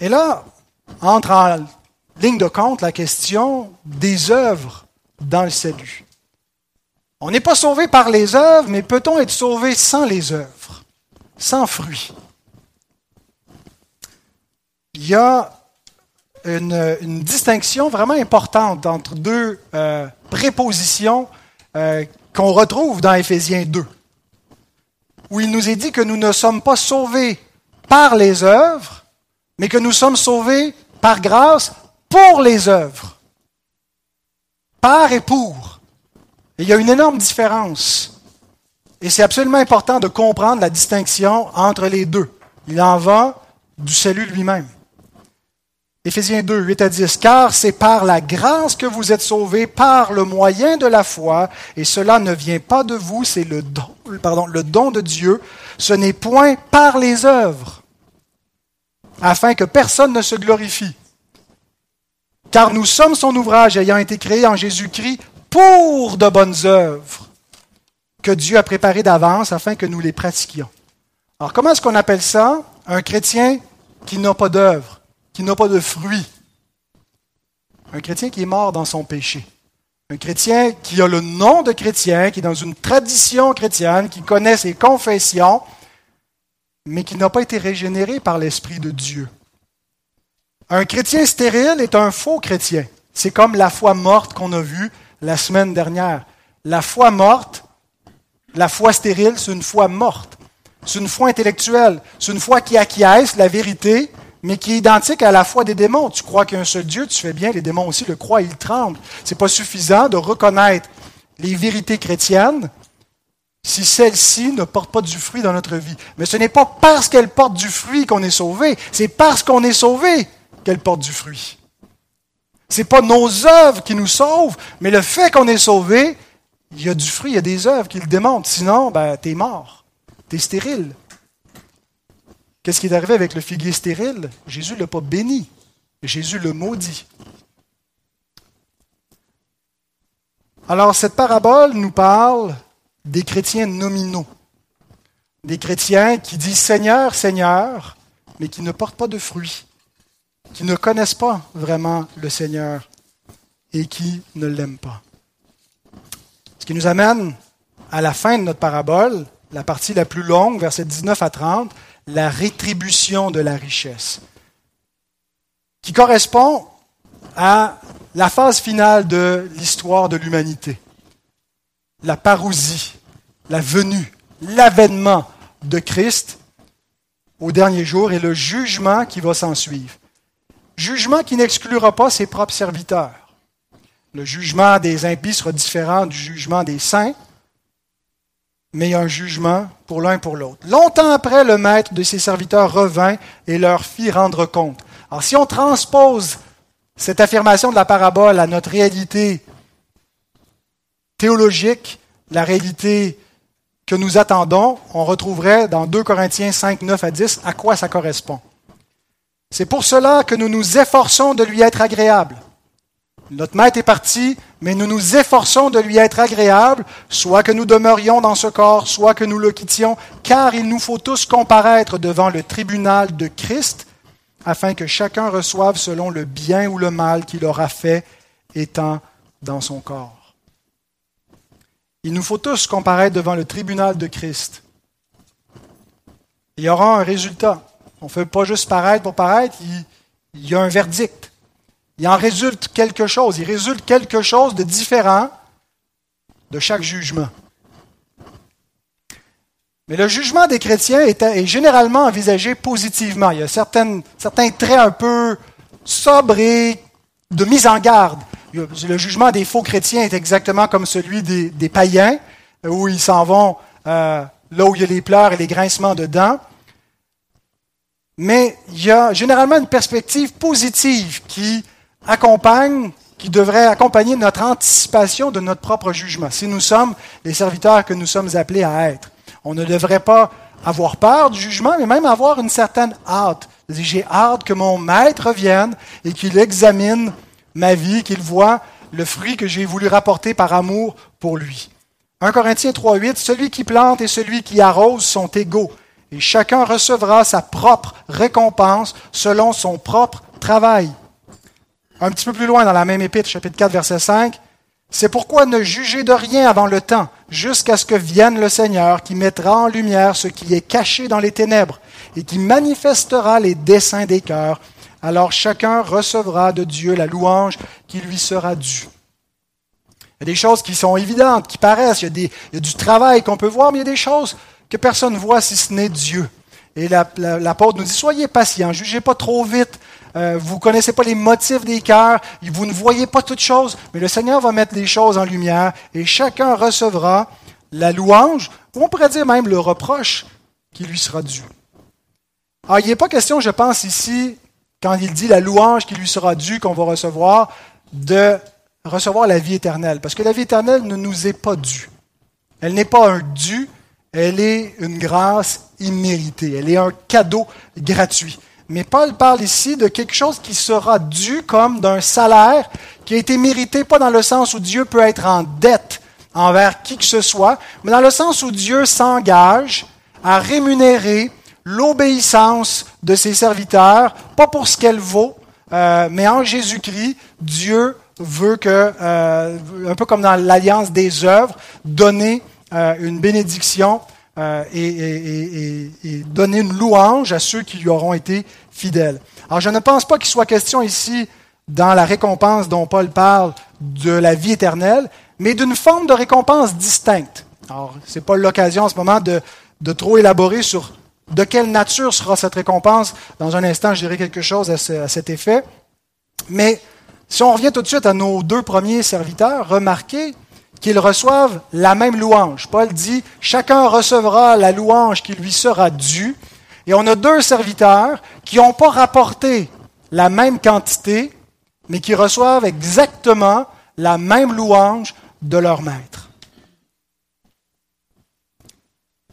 Et là, entre en ligne de compte la question des œuvres dans le salut. On n'est pas sauvé par les œuvres, mais peut-on être sauvé sans les œuvres, sans fruit Il y a une, distinction vraiment importante entre deux euh, prépositions euh, qu'on retrouve dans Éphésiens 2, où il nous est dit que nous ne sommes pas sauvés par les œuvres, mais que nous sommes sauvés par grâce pour les œuvres. Par et pour. Il y a une énorme différence. Et c'est absolument important de comprendre la distinction entre les deux. Il en va du salut lui-même. Éphésiens 2, 8 à 10. Car c'est par la grâce que vous êtes sauvés, par le moyen de la foi, et cela ne vient pas de vous, c'est le don, pardon, le don de Dieu. Ce n'est point par les œuvres, afin que personne ne se glorifie. Car nous sommes son ouvrage ayant été créé en Jésus-Christ pour de bonnes œuvres que Dieu a préparées d'avance afin que nous les pratiquions. Alors comment est-ce qu'on appelle ça? Un chrétien qui n'a pas d'œuvre qui n'a pas de fruit. Un chrétien qui est mort dans son péché. Un chrétien qui a le nom de chrétien, qui est dans une tradition chrétienne, qui connaît ses confessions, mais qui n'a pas été régénéré par l'Esprit de Dieu. Un chrétien stérile est un faux chrétien. C'est comme la foi morte qu'on a vue la semaine dernière. La foi morte, la foi stérile, c'est une foi morte. C'est une foi intellectuelle. C'est une foi qui acquiesce la vérité, mais qui est identique à la foi des démons. Tu crois qu'il y a un seul Dieu, tu fais bien, les démons aussi le croient, ils tremblent. C'est pas suffisant de reconnaître les vérités chrétiennes si celles-ci ne portent pas du fruit dans notre vie. Mais ce n'est pas parce qu'elles portent du fruit qu'on est sauvé, c'est parce qu'on est sauvé qu'elles portent du fruit. Ce n'est pas nos œuvres qui nous sauvent, mais le fait qu'on est sauvé, il y a du fruit, il y a des œuvres qui le démontrent. Sinon, ben, tu es mort, tu es stérile. Qu'est-ce qui est arrivé avec le figuier stérile? Jésus ne l'a pas béni, Jésus le maudit. Alors, cette parabole nous parle des chrétiens nominaux, des chrétiens qui disent Seigneur, Seigneur, mais qui ne portent pas de fruits, qui ne connaissent pas vraiment le Seigneur et qui ne l'aiment pas. Ce qui nous amène à la fin de notre parabole, la partie la plus longue, versets 19 à 30, la rétribution de la richesse, qui correspond à la phase finale de l'histoire de l'humanité. La parousie, la venue, l'avènement de Christ au dernier jour et le jugement qui va s'en suivre. Jugement qui n'exclura pas ses propres serviteurs. Le jugement des impies sera différent du jugement des saints, mais il y a un jugement pour l'un et pour l'autre. Longtemps après, le maître de ses serviteurs revint et leur fit rendre compte. Alors si on transpose cette affirmation de la parabole à notre réalité théologique, la réalité que nous attendons, on retrouverait dans 2 Corinthiens 5, 9 à 10 à quoi ça correspond. C'est pour cela que nous nous efforçons de lui être agréable. Notre maître est parti, mais nous nous efforçons de lui être agréable, soit que nous demeurions dans ce corps, soit que nous le quittions, car il nous faut tous comparaître devant le tribunal de Christ, afin que chacun reçoive selon le bien ou le mal qu'il aura fait étant dans son corps. Il nous faut tous comparaître devant le tribunal de Christ. Il y aura un résultat. On ne fait pas juste paraître pour paraître, il y a un verdict il en résulte quelque chose. Il résulte quelque chose de différent de chaque jugement. Mais le jugement des chrétiens est, généralement envisagé positivement. Il y a certains traits un peu sobres et de mise en garde. Le jugement des faux chrétiens est exactement comme celui des, païens, où ils s'en vont euh, là où il y a les pleurs et les grincements de dents. Mais il y a généralement une perspective positive qui accompagne, qui devrait accompagner notre anticipation de notre propre jugement, si nous sommes les serviteurs que nous sommes appelés à être. On ne devrait pas avoir peur du jugement, mais même avoir une certaine hâte. J'ai hâte que mon maître vienne et qu'il examine ma vie, qu'il voit le fruit que j'ai voulu rapporter par amour pour lui. 1 Corinthiens 3.8, celui qui plante et celui qui arrose sont égaux, et chacun recevra sa propre récompense selon son propre travail. Un petit peu plus loin dans la même épître, chapitre 4, verset 5, c'est pourquoi ne jugez de rien avant le temps, jusqu'à ce que vienne le Seigneur qui mettra en lumière ce qui est caché dans les ténèbres et qui manifestera les desseins des cœurs. Alors chacun recevra de Dieu la louange qui lui sera due. Il y a des choses qui sont évidentes, qui paraissent, il y a, des, du travail qu'on peut voir, mais il y a des choses que personne ne voit si ce n'est Dieu. Et l'apôtre nous dit, soyez patients, jugez pas trop vite, euh, vous ne connaissez pas les motifs des cœurs, vous ne voyez pas toutes choses, mais le Seigneur va mettre les choses en lumière et chacun recevra la louange, ou on pourrait dire même le reproche qui lui sera dû. Alors, il n'est pas question, je pense ici, quand il dit la louange qui lui sera due, qu'on va recevoir, de recevoir la vie éternelle, parce que la vie éternelle ne nous est pas due. Elle n'est pas un dû, elle est une grâce imméritée, elle est un cadeau gratuit. Mais Paul parle ici de quelque chose qui sera dû comme d'un salaire qui a été mérité, pas dans le sens où Dieu peut être en dette envers qui que ce soit, mais dans le sens où Dieu s'engage à rémunérer l'obéissance de ses serviteurs, pas pour ce qu'elle vaut, euh, mais en Jésus-Christ, Dieu veut que, euh, un peu comme dans l'alliance des œuvres, donner euh, une bénédiction euh, et, donner une louange à ceux qui lui auront été fidèles. Alors je ne pense pas qu'il soit question ici dans la récompense dont Paul parle de la vie éternelle, mais d'une forme de récompense distincte. Alors, ce n'est pas l'occasion en ce moment de, de trop élaborer sur de quelle nature sera cette récompense. Dans un instant, je dirai quelque chose à, à cet effet. Mais si on revient tout de suite à nos deux premiers serviteurs, remarquez qu'ils reçoivent la même louange. Paul dit, chacun recevra la louange qui lui sera due. Et on a deux serviteurs qui n'ont pas rapporté la même quantité, mais qui reçoivent exactement la même louange de leur maître.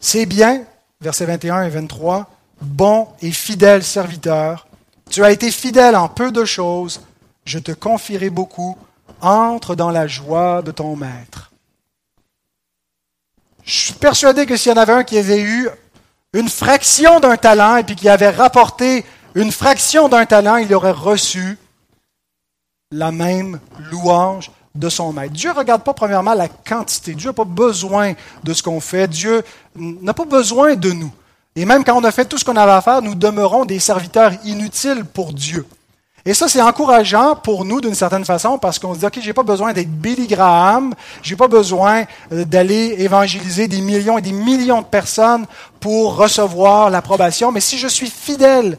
C'est bien, versets 21 et 23, bon et fidèle serviteur, tu as été fidèle en peu de choses, je te confierai beaucoup, entre dans la joie de ton maître. Je suis persuadé que s'il y en avait un qui avait eu une fraction d'un talent et puis qui avait rapporté une fraction d'un talent, il aurait reçu la même louange de son maître. Dieu ne regarde pas premièrement la quantité. Dieu n'a pas besoin de ce qu'on fait. Dieu n'a pas besoin de nous. Et même quand on a fait tout ce qu'on avait à faire, nous demeurons des serviteurs inutiles pour Dieu. Et ça, c'est encourageant pour nous d'une certaine façon parce qu'on se dit, OK, j'ai pas besoin d'être Billy Graham, j'ai pas besoin euh, d'aller évangéliser des millions et des millions de personnes pour recevoir l'approbation, mais si je suis fidèle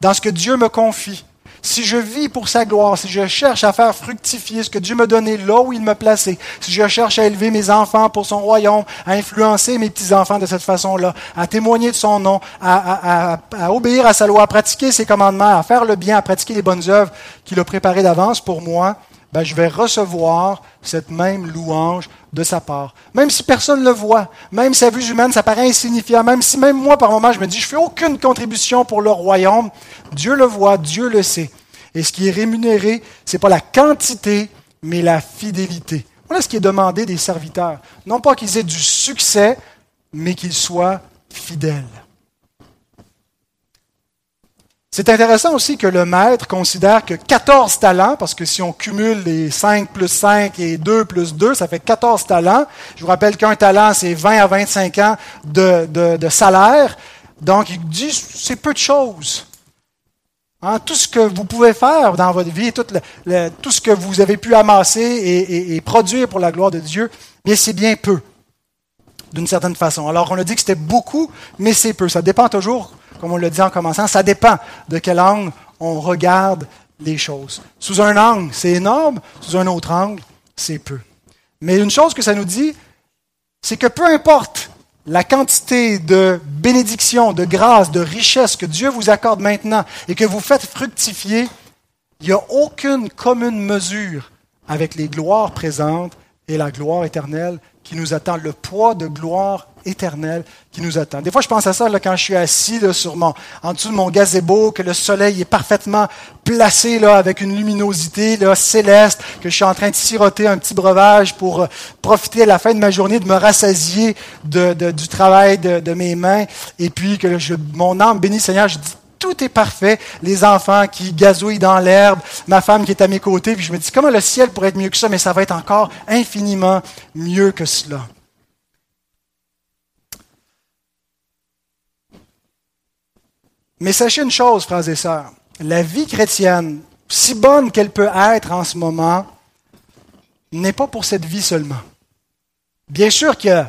dans ce que Dieu me confie, si je vis pour sa gloire, si je cherche à faire fructifier ce que Dieu me donnait là où il me plaçait, si je cherche à élever mes enfants pour son royaume, à influencer mes petits-enfants de cette façon-là, à témoigner de son nom, à, obéir à sa loi, à pratiquer ses commandements, à faire le bien, à pratiquer les bonnes œuvres qu'il a préparées d'avance pour moi, ben, je vais recevoir cette même louange de sa part. Même si personne ne le voit, même à vue humaine ça paraît insignifiant, même si même moi par moment je me dis je fais aucune contribution pour le royaume, Dieu le voit, Dieu le sait. Et ce qui est rémunéré, ce n'est pas la quantité, mais la fidélité. Voilà ce qui est demandé des serviteurs. Non pas qu'ils aient du succès, mais qu'ils soient fidèles. C'est intéressant aussi que le maître considère que 14 talents, parce que si on cumule les 5 plus 5 et 2 plus 2, ça fait 14 talents. Je vous rappelle qu'un talent, c'est 20 à 25 ans de, de, salaire. Donc, il dit, c'est peu de choses. Hein, tout ce que vous pouvez faire dans votre vie, tout, tout ce que vous avez pu amasser et, et, produire pour la gloire de Dieu, bien, c'est bien peu, d'une certaine façon. Alors, on a dit que c'était beaucoup, mais c'est peu. Ça dépend toujours comme on l'a dit en commençant, ça dépend de quel angle on regarde les choses. Sous un angle, c'est énorme, sous un autre angle, c'est peu. Mais une chose que ça nous dit, c'est que peu importe la quantité de bénédiction, de grâce, de richesse que Dieu vous accorde maintenant et que vous faites fructifier, il n'y a aucune commune mesure avec les gloires présentes et la gloire éternelle qui nous attend, le poids de gloire éternelle qui nous attend. Des fois, je pense à ça là, quand je suis assis là, sur mon, en dessous de mon gazebo, que le soleil est parfaitement placé là, avec une luminosité là, céleste, que je suis en train de siroter un petit breuvage pour euh, profiter à la fin de ma journée de me rassasier de, du travail de, mes mains, et puis que je, mon âme bénit Seigneur, je dis tout est parfait. Les enfants qui gazouillent dans l'herbe, ma femme qui est à mes côtés, puis je me dis comment le ciel pourrait être mieux que ça, mais ça va être encore infiniment mieux que cela. Mais sachez une chose, frères et sœurs, la vie chrétienne, si bonne qu'elle peut être en ce moment, n'est pas pour cette vie seulement. Bien sûr qu'il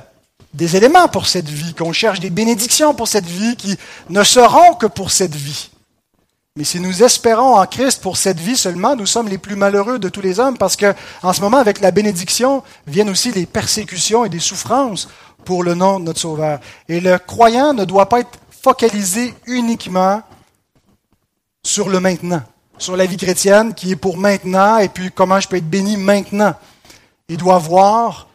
des éléments pour cette vie, qu'on cherche des bénédictions pour cette vie qui ne seront que pour cette vie. Mais si nous espérons en Christ pour cette vie seulement, nous sommes les plus malheureux de tous les hommes parce que, en ce moment, avec la bénédiction, viennent aussi les persécutions et des souffrances pour le nom de notre Sauveur. Et le croyant ne doit pas être focalisé uniquement sur le maintenant, sur la vie chrétienne qui est pour maintenant et puis comment je peux être béni maintenant. Il doit voir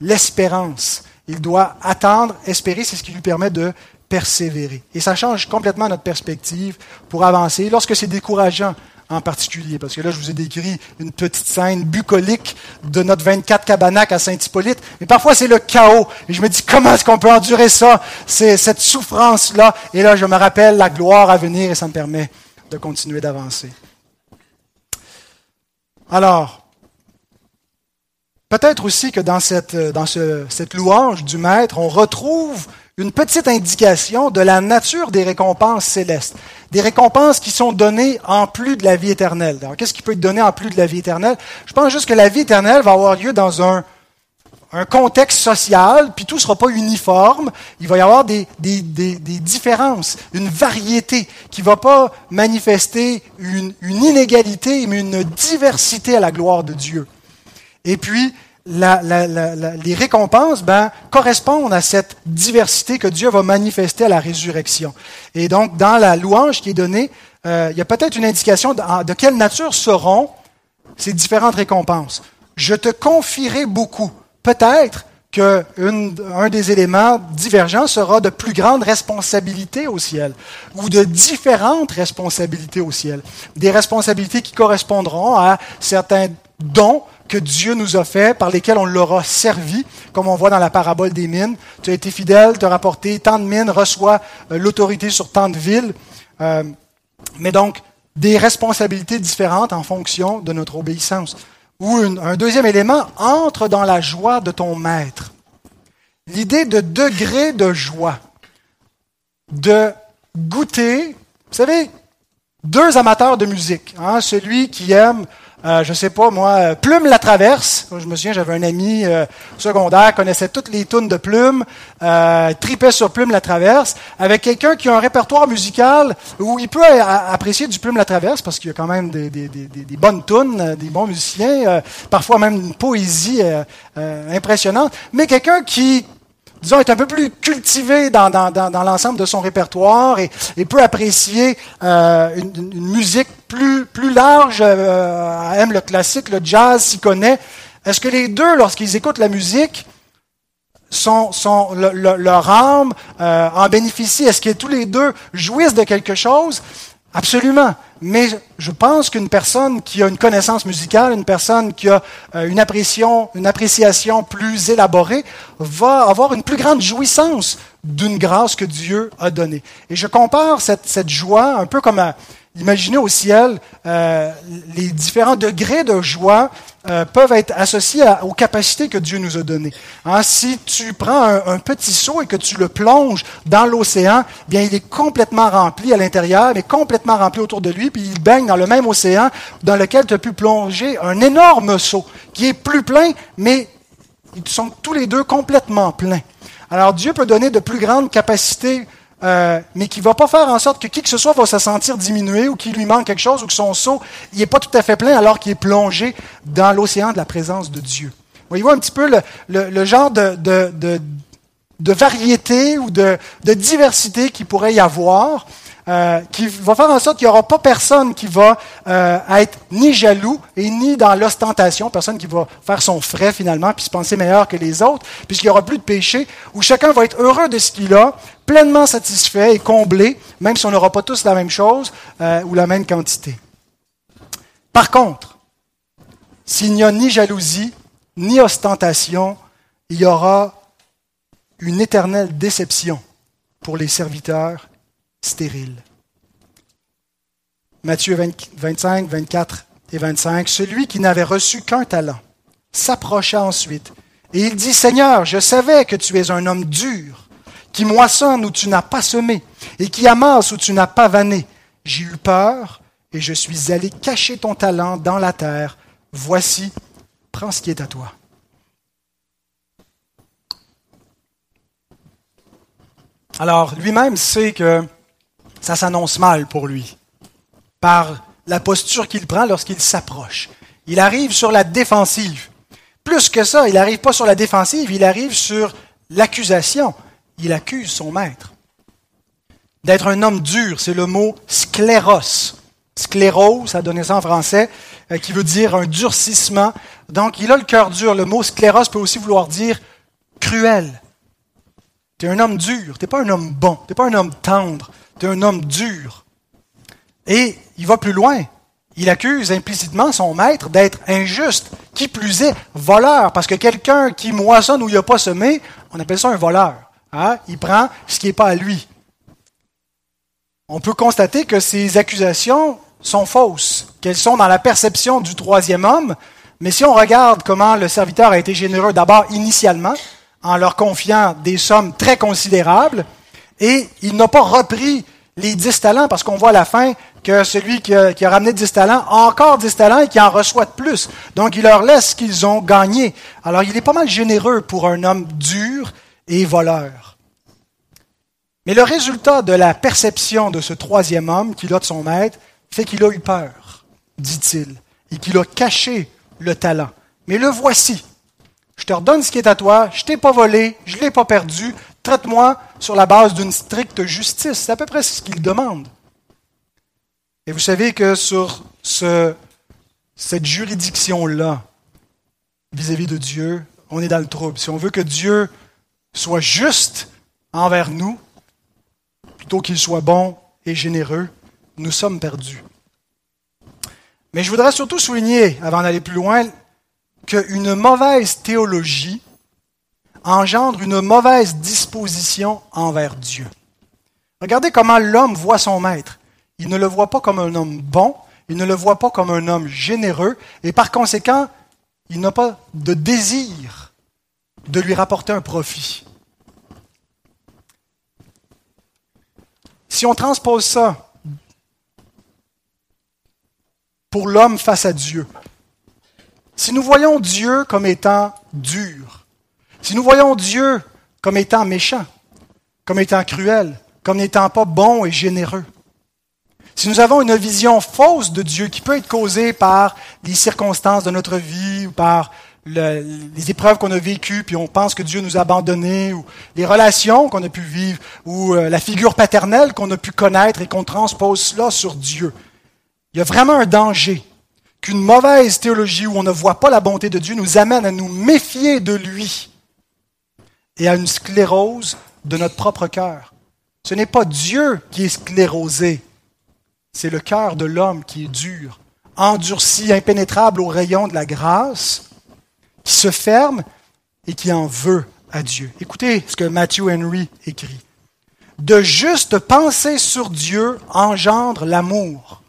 l'espérance il doit attendre, espérer, c'est ce qui lui permet de persévérer. Et ça change complètement notre perspective pour avancer lorsque c'est décourageant en particulier. Parce que là, je vous ai décrit une petite scène bucolique de notre 24 cabanac à Saint-Hippolyte. Mais parfois, c'est le chaos. Et je me dis, comment est-ce qu'on peut endurer ça, c'est cette souffrance-là? Et là, je me rappelle la gloire à venir et ça me permet de continuer d'avancer. Alors, Peut-être aussi que dans, cette, dans cette louange du Maître, on retrouve une petite indication de la nature des récompenses célestes. Des récompenses qui sont données en plus de la vie éternelle. Alors, qu'est-ce qui peut être donné en plus de la vie éternelle? Je pense juste que la vie éternelle va avoir lieu dans un, un contexte social, puis tout ne sera pas uniforme. Il va y avoir des, des, des, des différences, une variété qui ne va pas manifester une, une, inégalité, mais une diversité à la gloire de Dieu. Et puis, la, la, la, les récompenses ben, correspondent à cette diversité que Dieu va manifester à la résurrection. Et donc, dans la louange qui est donnée, euh, il y a peut-être une indication de, quelle nature seront ces différentes récompenses. Je te confierai beaucoup peut-être qu'un des éléments divergents sera de plus grandes responsabilités au ciel, ou de différentes responsabilités au ciel. Des responsabilités qui correspondront à certains dons que Dieu nous a faits, par lesquels on l'aura servi, comme on voit dans la parabole des mines. Tu as été fidèle, tu as rapporté tant de mines, reçois euh, l'autorité sur tant de villes. Euh, mais donc, des responsabilités différentes en fonction de notre obéissance. Ou un deuxième élément, entre dans la joie de ton maître. L'idée de degré de joie, de goûter, vous savez, deux amateurs de musique, hein, celui qui aime euh, je sais pas moi, euh, Plume la traverse. Je me souviens, j'avais un ami euh, secondaire, connaissait toutes les tunes de Plume, euh, tripait sur Plume la traverse, avec quelqu'un qui a un répertoire musical où il peut apprécier du Plume la traverse parce qu'il y a quand même des, des, des, des bonnes tunes, des bons musiciens, parfois même une poésie impressionnante, mais quelqu'un qui disons, est un peu plus cultivé dans, l'ensemble de son répertoire et, peut apprécier euh, une, musique plus, large, euh, aime le classique, le jazz, s'y connaît. Est-ce que les deux, lorsqu'ils écoutent la musique, leur âme euh, en bénéficie? Est-ce que tous les deux jouissent de quelque chose? Absolument. Mais je pense qu'une personne qui a une connaissance musicale, une personne qui a euh, une, appréciation, plus élaborée, va avoir une plus grande jouissance d'une grâce que Dieu a donnée. Et je compare cette, joie un peu comme à, Imaginez au ciel, euh, les différents degrés de joie euh, peuvent être associés aux capacités que Dieu nous a données. Hein, si tu prends un, petit seau et que tu le plonges dans l'océan, bien il est complètement rempli à l'intérieur, mais complètement rempli autour de lui, puis il baigne dans le même océan dans lequel tu as pu plonger un énorme seau qui est plus plein, mais ils sont tous les deux complètement pleins. Alors Dieu peut donner de plus grandes capacités euh, mais qui ne va pas faire en sorte que qui que ce soit va se sentir diminué ou qu'il lui manque quelque chose ou que son seau n'est pas tout à fait plein alors qu'il est plongé dans l'océan de la présence de Dieu. Voyez-vous un petit peu le, le, genre de, de, de, de, variété ou de, de diversité qu'il pourrait y avoir euh, qui va faire en sorte qu'il n'y aura pas personne qui va euh, être ni jaloux et ni dans l'ostentation, personne qui va faire son frais finalement, puis se penser meilleur que les autres, puisqu'il n'y aura plus de péché, où chacun va être heureux de ce qu'il a, pleinement satisfait et comblé, même si on n'aura pas tous la même chose euh, ou la même quantité. Par contre, s'il n'y a ni jalousie, ni ostentation, il y aura une éternelle déception pour les serviteurs stérile. Matthieu 25, 24 et 25. Celui qui n'avait reçu qu'un talent s'approcha ensuite et il dit, Seigneur, je savais que tu es un homme dur, qui moissonne où tu n'as pas semé et qui amasse où tu n'as pas vanné. J'ai eu peur et je suis allé cacher ton talent dans la terre. Voici, prends ce qui est à toi. Alors, lui-même sait que ça s'annonce mal pour lui, par la posture qu'il prend lorsqu'il s'approche. Il arrive sur la défensive. Plus que ça, il n'arrive pas sur la défensive, il arrive sur l'accusation. Il accuse son maître. D'être un homme dur, c'est le mot scléros. Sclérose, ça donné ça en français, euh, qui veut dire un durcissement. Donc, il a le cœur dur. Le mot scléros peut aussi vouloir dire cruel. Tu es un homme dur, tu n'es pas un homme bon, tu n'es pas un homme tendre, tu es un homme dur. Et il va plus loin. Il accuse implicitement son maître d'être injuste, qui plus est voleur, parce que quelqu'un qui moissonne où il n'a pas semé, on appelle ça un voleur. Hein? Il prend ce qui n'est pas à lui. On peut constater que ces accusations sont fausses, qu'elles sont dans la perception du troisième homme, mais si on regarde comment le serviteur a été généreux d'abord initialement, en leur confiant des sommes très considérables, et il n'a pas repris les dix talents, parce qu'on voit à la fin que celui qui a, ramené dix talents a encore dix talents et qui en reçoit de plus. Donc il leur laisse ce qu'ils ont gagné. Alors il est pas mal généreux pour un homme dur et voleur. Mais le résultat de la perception de ce troisième homme qu'il a de son maître fait qu'il a eu peur, dit-il, et qu'il a caché le talent. Mais le voici. Je te redonne ce qui est à toi, je t'ai pas volé, je l'ai pas perdu, traite-moi sur la base d'une stricte justice. C'est à peu près ce qu'il demande. Et vous savez que sur ce, cette juridiction-là, vis-à-vis de Dieu, on est dans le trouble. Si on veut que Dieu soit juste envers nous, plutôt qu'il soit bon et généreux, nous sommes perdus. Mais je voudrais surtout souligner, avant d'aller plus loin, qu'une mauvaise théologie engendre une mauvaise disposition envers Dieu. Regardez comment l'homme voit son maître. Il ne le voit pas comme un homme bon, il ne le voit pas comme un homme généreux, et par conséquent, il n'a pas de désir de lui rapporter un profit. Si on transpose ça pour l'homme face à Dieu, si nous voyons Dieu comme étant dur, si nous voyons Dieu comme étant méchant, comme étant cruel, comme n'étant pas bon et généreux, si nous avons une vision fausse de Dieu qui peut être causée par les circonstances de notre vie ou par les épreuves qu'on a vécues, puis on pense que Dieu nous a abandonnés, ou les relations qu'on a pu vivre, ou euh, la figure paternelle qu'on a pu connaître et qu'on transpose cela sur Dieu. Il y a vraiment un danger qu'une mauvaise théologie où on ne voit pas la bonté de Dieu nous amène à nous méfier de lui et à une sclérose de notre propre cœur. Ce n'est pas Dieu qui est sclérosé, c'est le cœur de l'homme qui est dur, endurci, impénétrable au rayon de la grâce, qui se ferme et qui en veut à Dieu. Écoutez ce que Matthew Henry écrit. De juste penser sur Dieu engendre l'amour.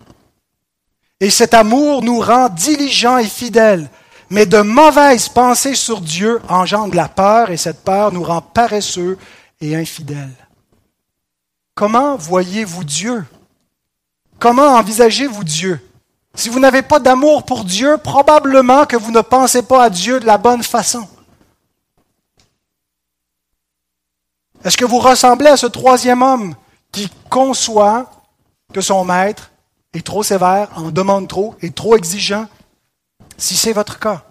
Et cet amour nous rend diligents et fidèles. Mais de mauvaises pensées sur Dieu engendrent la peur et cette peur nous rend paresseux et infidèles. Comment voyez-vous Dieu? Comment envisagez-vous Dieu? Si vous n'avez pas d'amour pour Dieu, probablement que vous ne pensez pas à Dieu de la bonne façon. Est-ce que vous ressemblez à ce troisième homme qui conçoit que son maître est trop sévère, en demande trop, est trop exigeant, si c'est votre cas,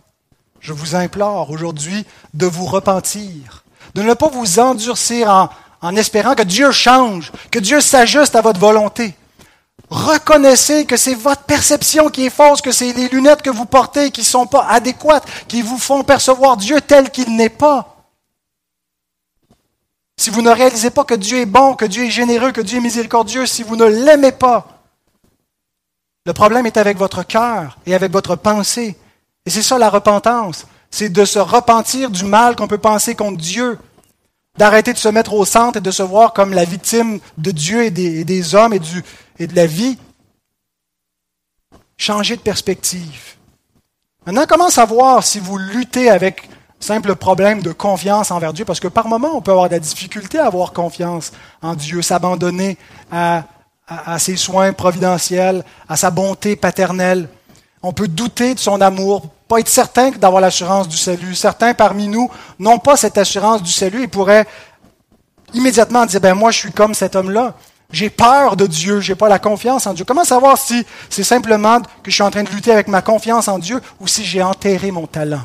je vous implore aujourd'hui de vous repentir, de ne pas vous endurcir en, espérant que Dieu change, que Dieu s'ajuste à votre volonté. Reconnaissez que c'est votre perception qui est fausse, que c'est les lunettes que vous portez qui ne sont pas adéquates, qui vous font percevoir Dieu tel qu'il n'est pas. Si vous ne réalisez pas que Dieu est bon, que Dieu est généreux, que Dieu est miséricordieux, si vous ne l'aimez pas, le problème est avec votre cœur et avec votre pensée. Et c'est ça la repentance. C'est de se repentir du mal qu'on peut penser contre Dieu. D'arrêter de se mettre au centre et de se voir comme la victime de Dieu et des, hommes et, de la vie. Changer de perspective. Maintenant, comment savoir si vous luttez avec simple problème de confiance envers Dieu? Parce que par moments, on peut avoir de la difficulté à avoir confiance en Dieu, s'abandonner à à, ses soins providentiels, à sa bonté paternelle. On peut douter de son amour, pas être certain d'avoir l'assurance du salut. Certains parmi nous n'ont pas cette assurance du salut et pourraient immédiatement dire, ben moi je suis comme cet homme-là. J'ai peur de Dieu, j'ai pas la confiance en Dieu. Comment savoir si c'est simplement que je suis en train de lutter avec ma confiance en Dieu ou si j'ai enterré mon talent?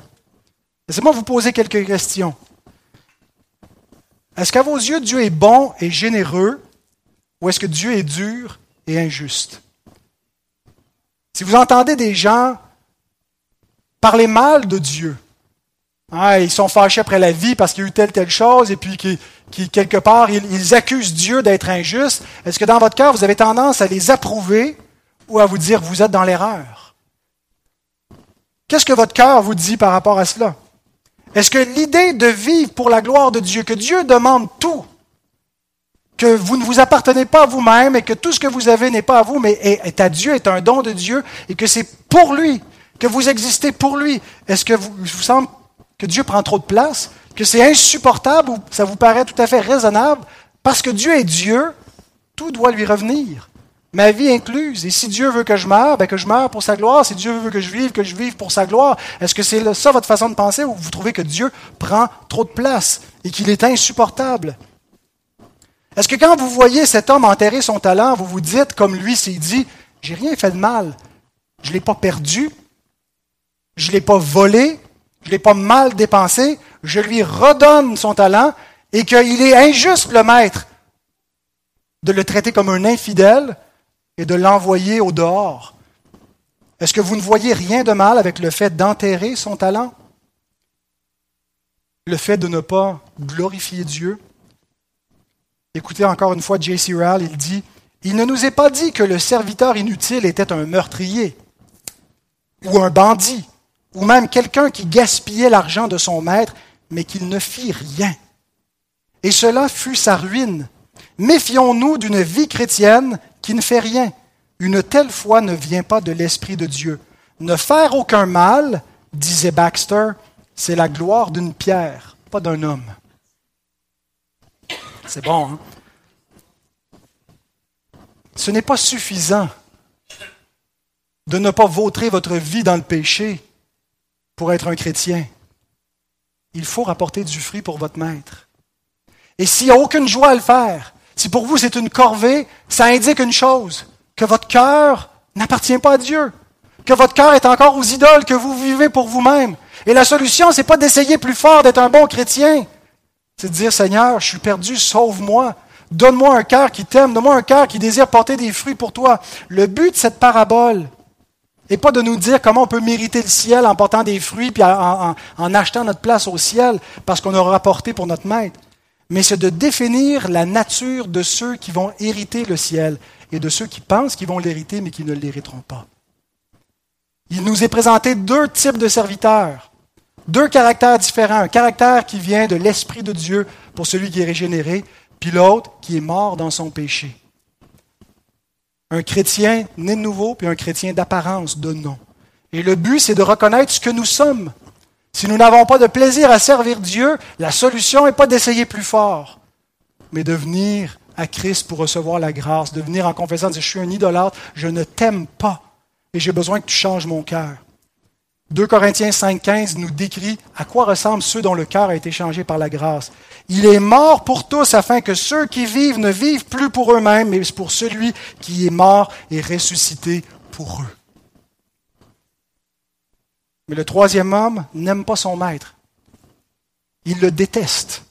Laissez-moi vous poser quelques questions. Est-ce qu'à vos yeux, Dieu est bon et généreux? Ou est-ce que Dieu est dur et injuste? Si vous entendez des gens parler mal de Dieu, hein, ils sont fâchés après la vie parce qu'il y a eu telle, telle chose, et puis qui, quelque part, ils, ils accusent Dieu d'être injuste, est-ce que dans votre cœur, vous avez tendance à les approuver ou à vous dire vous êtes dans l'erreur? Qu'est-ce que votre cœur vous dit par rapport à cela? Est-ce que l'idée de vivre pour la gloire de Dieu, que Dieu demande tout, que vous ne vous appartenez pas à vous-même et que tout ce que vous avez n'est pas à vous, mais est à Dieu, est un don de Dieu et que c'est pour lui, que vous existez pour lui. Est-ce que vous, vous semble que Dieu prend trop de place, que c'est insupportable ou ça vous paraît tout à fait raisonnable, parce que Dieu est Dieu, tout doit lui revenir. Ma vie incluse. Et si Dieu veut que je meure, ben que je meure pour sa gloire. Si Dieu veut que je vive, que je vive pour sa gloire. Est-ce que c'est ça votre façon de penser ou vous trouvez que Dieu prend trop de place et qu'il est insupportable? Est-ce que quand vous voyez cet homme enterrer son talent, vous vous dites, comme lui s'est dit, j'ai rien fait de mal. Je ne l'ai pas perdu. Je ne l'ai pas volé. Je ne l'ai pas mal dépensé. Je lui redonne son talent et qu'il est injuste, le maître, de le traiter comme un infidèle et de l'envoyer au dehors. Est-ce que vous ne voyez rien de mal avec le fait d'enterrer son talent? Le fait de ne pas glorifier Dieu? Écoutez encore une fois J.C. Rall, il dit, Il ne nous est pas dit que le serviteur inutile était un meurtrier ou un bandit ou même quelqu'un qui gaspillait l'argent de son maître, mais qu'il ne fit rien. Et cela fut sa ruine. Méfions-nous d'une vie chrétienne qui ne fait rien. Une telle foi ne vient pas de l'Esprit de Dieu. Ne faire aucun mal, disait Baxter, c'est la gloire d'une pierre, pas d'un homme. C'est bon, hein? Ce n'est pas suffisant de ne pas vautrer votre vie dans le péché pour être un chrétien. Il faut rapporter du fruit pour votre maître. Et s'il n'y a aucune joie à le faire, si pour vous c'est une corvée, ça indique une chose, que votre cœur n'appartient pas à Dieu, que votre cœur est encore aux idoles, que vous vivez pour vous-même. Et la solution, c'est pas d'essayer plus fort d'être un bon chrétien, c'est de dire Seigneur, je suis perdu, sauve-moi. Donne-moi un cœur qui t'aime, donne-moi un cœur qui désire porter des fruits pour toi. Le but de cette parabole n'est pas de nous dire comment on peut mériter le ciel en portant des fruits puis en, achetant notre place au ciel parce qu'on aura apporté pour notre maître mais c'est de définir la nature de ceux qui vont hériter le ciel et de ceux qui pensent qu'ils vont l'hériter mais qui ne l'hériteront pas. Il nous est présenté deux types de serviteurs, deux caractères différents, un caractère qui vient de l'Esprit de Dieu pour celui qui est régénéré, puis l'autre qui est mort dans son péché. Un chrétien né de nouveau, puis un chrétien d'apparence, de nom. Et le but, c'est de reconnaître ce que nous sommes si nous n'avons pas de plaisir à servir Dieu, la solution n'est pas d'essayer plus fort, mais de venir à Christ pour recevoir la grâce, de venir en confessant, de je suis un idolâtre, je ne t'aime pas et j'ai besoin que tu changes mon cœur. 2 Corinthiens 5.15 nous décrit à quoi ressemblent ceux dont le cœur a été changé par la grâce. Il est mort pour tous afin que ceux qui vivent ne vivent plus pour eux-mêmes, mais pour celui qui est mort et ressuscité pour eux. Mais le troisième homme n'aime pas son maître. Il le déteste.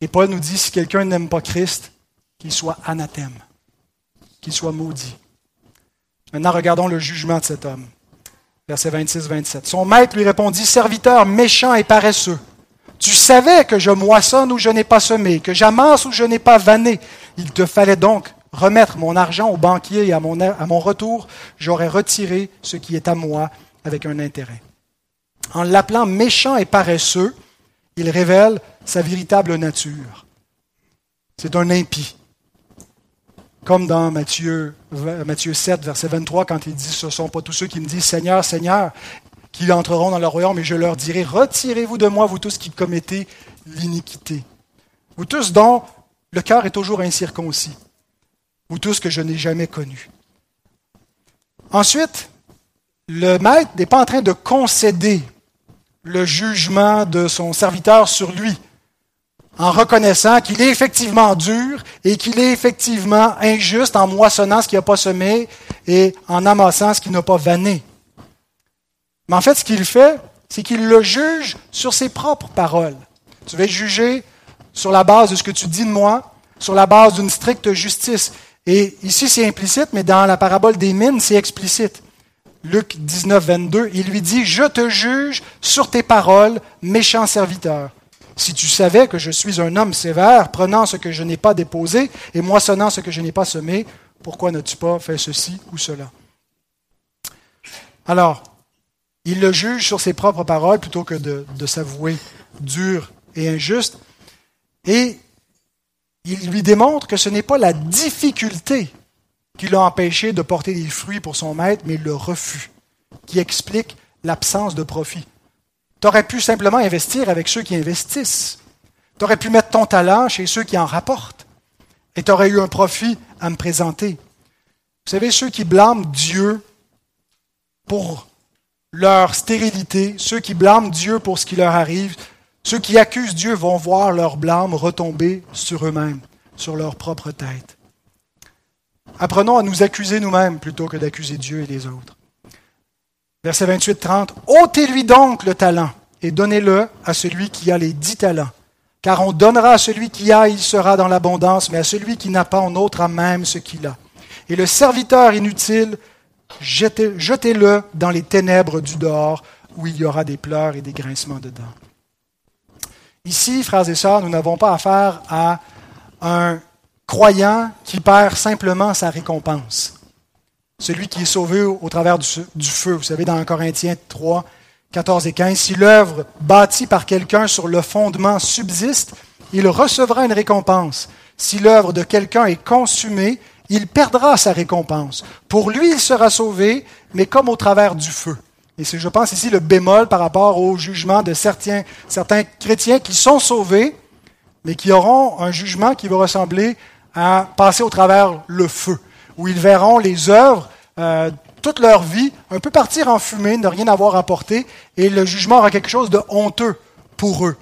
Et Paul nous dit, si quelqu'un n'aime pas Christ, qu'il soit anathème, qu'il soit maudit. Maintenant, regardons le jugement de cet homme. Verset 26-27. Son maître lui répondit, Serviteur méchant et paresseux, tu savais que je moissonne ou je n'ai pas semé, que j'amasse ou je n'ai pas vanné. Il te fallait donc remettre mon argent au banquier et à mon, à mon retour, j'aurais retiré ce qui est à moi avec un intérêt. En l'appelant méchant et paresseux, il révèle sa véritable nature. C'est un impie. Comme dans Matthieu, Matthieu 7, verset 23, quand il dit, ce ne sont pas tous ceux qui me disent Seigneur, Seigneur, qui entreront dans le royaume, mais je leur dirai, retirez-vous de moi, vous tous qui commettez l'iniquité. Vous tous dont le cœur est toujours incirconcis. Vous tous que je n'ai jamais connus. Ensuite, le maître n'est pas en train de concéder le jugement de son serviteur sur lui, en reconnaissant qu'il est effectivement dur et qu'il est effectivement injuste en moissonnant ce qu'il n'a pas semé et en amassant ce qu'il n'a pas vanné. Mais en fait, ce qu'il fait, c'est qu'il le juge sur ses propres paroles. Tu vas juger sur la base de ce que tu dis de moi, sur la base d'une stricte justice. Et ici, c'est implicite, mais dans la parabole des mines, c'est explicite. Luc 19, 22, il lui dit, Je te juge sur tes paroles, méchant serviteur. Si tu savais que je suis un homme sévère, prenant ce que je n'ai pas déposé et moissonnant ce que je n'ai pas semé, pourquoi n'as-tu pas fait ceci ou cela? Alors, il le juge sur ses propres paroles plutôt que de, de s'avouer dur et injuste. Et il lui démontre que ce n'est pas la difficulté qui l'a empêché de porter des fruits pour son maître, mais le refus, qui explique l'absence de profit. Tu aurais pu simplement investir avec ceux qui investissent. Tu aurais pu mettre ton talent chez ceux qui en rapportent. Et tu aurais eu un profit à me présenter. Vous savez, ceux qui blâment Dieu pour leur stérilité, ceux qui blâment Dieu pour ce qui leur arrive, ceux qui accusent Dieu vont voir leur blâme retomber sur eux-mêmes, sur leur propre tête. Apprenons à nous accuser nous-mêmes plutôt que d'accuser Dieu et les autres. Verset 28-30. ôtez-lui donc le talent et donnez-le à celui qui a les dix talents. Car on donnera à celui qui a, il sera dans l'abondance, mais à celui qui n'a pas, on ôtera même ce qu'il a. Et le serviteur inutile, jetez-le dans les ténèbres du dehors, où il y aura des pleurs et des grincements dedans. Ici, frères et sœurs, nous n'avons pas affaire à un croyant qui perd simplement sa récompense. Celui qui est sauvé au travers du, feu. Vous savez, dans Corinthiens 3, 14 et 15, si l'œuvre bâtie par quelqu'un sur le fondement subsiste, il recevra une récompense. Si l'œuvre de quelqu'un est consumée, il perdra sa récompense. Pour lui, il sera sauvé, mais comme au travers du feu. Et c'est, je pense, ici le bémol par rapport au jugement de certains, certains chrétiens qui sont sauvés, mais qui auront un jugement qui va ressembler à passer au travers le feu où ils verront les œuvres euh, toute leur vie un peu partir en fumée, ne rien avoir apporté, et le jugement aura quelque chose de honteux pour eux.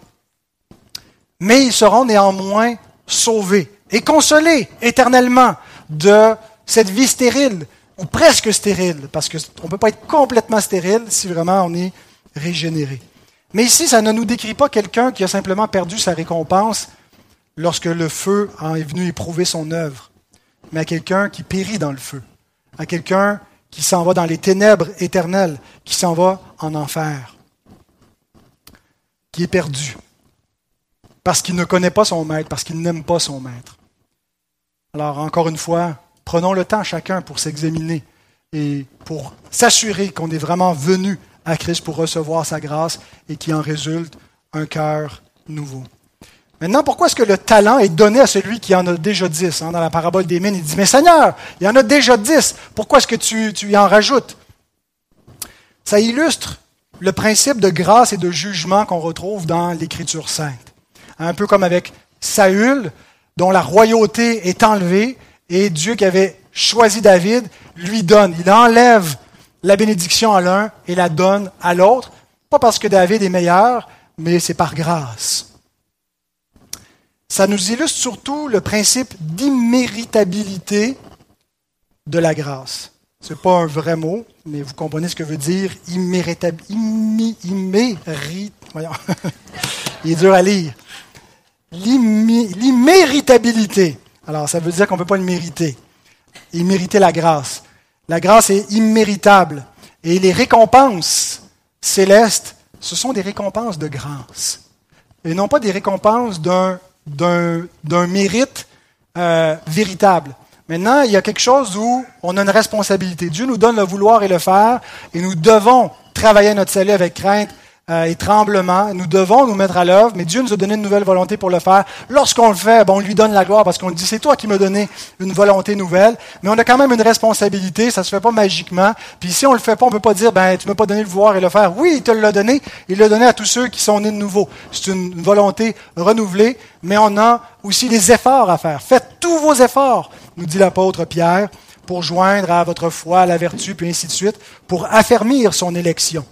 Mais ils seront néanmoins sauvés et consolés éternellement de cette vie stérile, ou presque stérile, parce qu'on ne peut pas être complètement stérile si vraiment on est régénéré. Mais ici, ça ne nous décrit pas quelqu'un qui a simplement perdu sa récompense lorsque le feu est venu éprouver son œuvre mais à quelqu'un qui périt dans le feu, à quelqu'un qui s'en va dans les ténèbres éternelles, qui s'en va en enfer, qui est perdu, parce qu'il ne connaît pas son maître, parce qu'il n'aime pas son maître. Alors, encore une fois, prenons le temps chacun pour s'examiner et pour s'assurer qu'on est vraiment venu à Christ pour recevoir sa grâce et qu'il en résulte un cœur nouveau. Maintenant, pourquoi est-ce que le talent est donné à celui qui en a déjà dix hein? Dans la parabole des mines, il dit, mais Seigneur, il y en a déjà dix. Pourquoi est-ce que tu, tu y en rajoutes Ça illustre le principe de grâce et de jugement qu'on retrouve dans l'Écriture sainte. Un peu comme avec Saül, dont la royauté est enlevée, et Dieu qui avait choisi David lui donne. Il enlève la bénédiction à l'un et la donne à l'autre, pas parce que David est meilleur, mais c'est par grâce ça nous illustre surtout le principe d'imméritabilité de la grâce. Ce n'est pas un vrai mot, mais vous comprenez ce que veut dire imméritabilité. Il est dur à lire. L'imméritabilité. Alors, ça veut dire qu'on ne peut pas le mériter. Immériter la grâce. La grâce est imméritable. Et les récompenses célestes, ce sont des récompenses de grâce. Et non pas des récompenses d'un d'un mérite euh, véritable. Maintenant, il y a quelque chose où on a une responsabilité. Dieu nous donne le vouloir et le faire, et nous devons travailler notre salut avec crainte et tremblement. Nous devons nous mettre à l'œuvre, mais Dieu nous a donné une nouvelle volonté pour le faire. Lorsqu'on le fait, bon, on lui donne la gloire parce qu'on dit, c'est toi qui m'as donné une volonté nouvelle, mais on a quand même une responsabilité, ça se fait pas magiquement. Puis si on le fait pas, on peut pas dire, ben, tu m'as pas donné le vouloir et le faire. Oui, il te l'a donné, il l'a donné à tous ceux qui sont nés de nouveau. C'est une volonté renouvelée, mais on a aussi des efforts à faire. Faites tous vos efforts, nous dit l'apôtre Pierre, pour joindre à votre foi, la vertu, puis ainsi de suite, pour affermir son élection.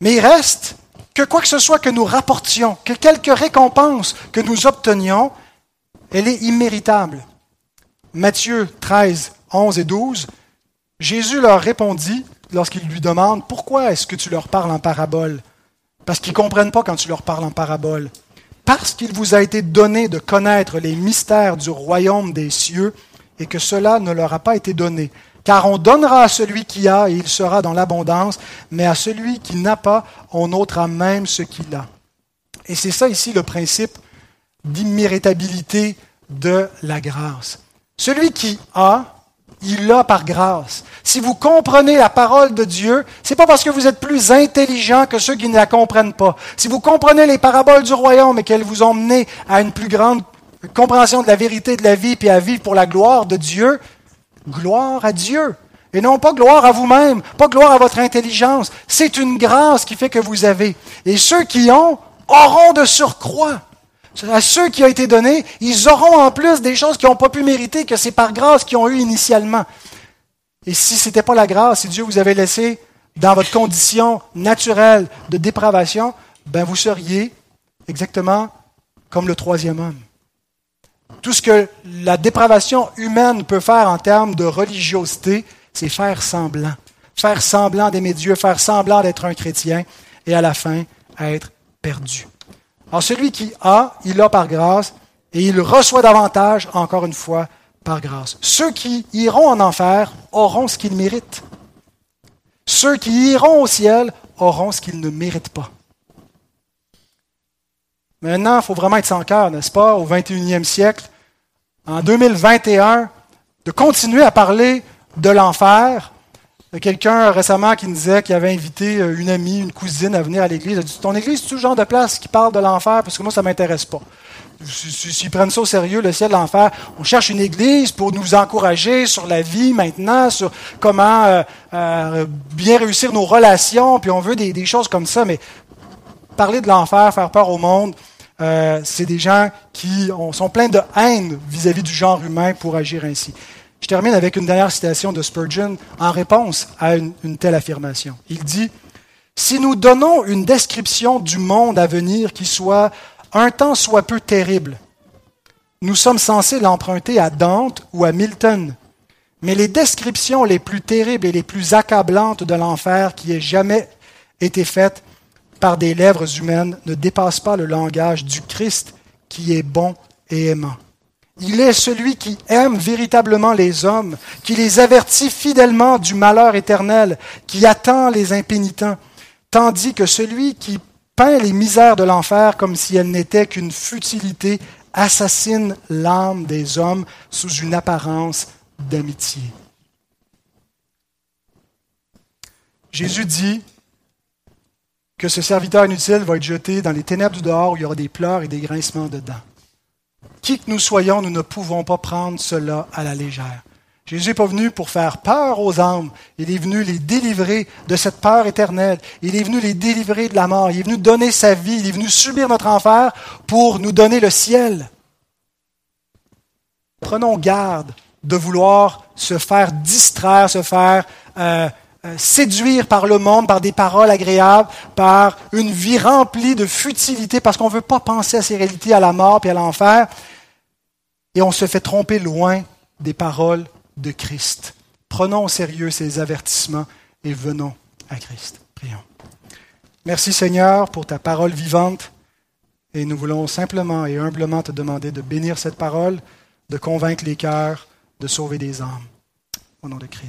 Mais il reste que quoi que ce soit que nous rapportions, que quelque récompense que nous obtenions, elle est imméritable. Matthieu 13, 11 et 12, Jésus leur répondit lorsqu'il lui demande Pourquoi est-ce que tu leur parles en parabole? Parce qu'ils ne comprennent pas quand tu leur parles en parabole. Parce qu'il vous a été donné de connaître les mystères du royaume des cieux et que cela ne leur a pas été donné car on donnera à celui qui a et il sera dans l'abondance, mais à celui qui n'a pas, on ôtera même ce qu'il a. Et c'est ça ici le principe d'imméritabilité de la grâce. Celui qui a, il l'a par grâce. Si vous comprenez la parole de Dieu, c'est pas parce que vous êtes plus intelligent que ceux qui ne la comprennent pas. Si vous comprenez les paraboles du royaume et qu'elles vous ont mené à une plus grande compréhension de la vérité de la vie puis à vivre pour la gloire de Dieu, Gloire à Dieu. Et non pas gloire à vous-même, pas gloire à votre intelligence. C'est une grâce qui fait que vous avez. Et ceux qui ont auront de surcroît. À ceux qui ont été donnés, ils auront en plus des choses qu'ils n'ont pas pu mériter, que c'est par grâce qu'ils ont eu initialement. Et si ce n'était pas la grâce, si Dieu vous avait laissé dans votre condition naturelle de dépravation, ben vous seriez exactement comme le troisième homme. Tout ce que la dépravation humaine peut faire en termes de religiosité, c'est faire semblant. Faire semblant d'aimer Dieu, faire semblant d'être un chrétien, et à la fin, être perdu. Alors celui qui a, il a par grâce, et il reçoit davantage, encore une fois, par grâce. Ceux qui iront en enfer auront ce qu'ils méritent. Ceux qui iront au ciel auront ce qu'ils ne méritent pas. Maintenant, il faut vraiment être sans cœur, n'est-ce pas, au 21e siècle, en 2021, de continuer à parler de l'enfer. Il y a quelqu'un récemment qui nous disait qu'il avait invité euh, une amie, une cousine à venir à l'église. Il a dit Ton église, c'est tout genre de place qui parle de l'enfer? Parce que moi, ça ne m'intéresse pas. S'ils prennent ça au sérieux, le ciel, l'enfer, on cherche une église pour nous encourager sur la vie maintenant, sur comment euh, euh, bien réussir nos relations, puis on veut des choses comme ça. Mais parler de l'enfer, faire peur au monde, euh, c'est des gens qui sont pleins de haine vis-à-vis du genre humain pour agir ainsi. Je termine avec une dernière citation de Spurgeon en réponse à une, une telle affirmation. Il dit, Si nous donnons une description du monde à venir qui soit un temps soit peu terrible, nous sommes censés l'emprunter à Dante ou à Milton. Mais les descriptions les plus terribles et les plus accablantes de l'enfer qui aient jamais été faites par des lèvres humaines ne dépasse pas le langage du Christ qui est bon et aimant. Il est celui qui aime véritablement les hommes, qui les avertit fidèlement du malheur éternel, qui attend les impénitents, tandis que celui qui peint les misères de l'enfer comme si elles n'étaient qu'une futilité assassine l'âme des hommes sous une apparence d'amitié. Jésus dit, que ce serviteur inutile va être jeté dans les ténèbres du dehors où il y aura des pleurs et des grincements dedans. Qui que nous soyons, nous ne pouvons pas prendre cela à la légère. Jésus n'est pas venu pour faire peur aux âmes. Il est venu les délivrer de cette peur éternelle. Il est venu les délivrer de la mort. Il est venu donner sa vie. Il est venu subir notre enfer pour nous donner le ciel. Prenons garde de vouloir se faire distraire, se faire euh, séduire par le monde, par des paroles agréables, par une vie remplie de futilité, parce qu'on ne veut pas penser à ces réalités, à la mort et à l'enfer, et on se fait tromper loin des paroles de Christ. Prenons au sérieux ces avertissements et venons à Christ. Prions. Merci Seigneur pour ta parole vivante, et nous voulons simplement et humblement te demander de bénir cette parole, de convaincre les cœurs, de sauver des âmes. Au nom de Christ.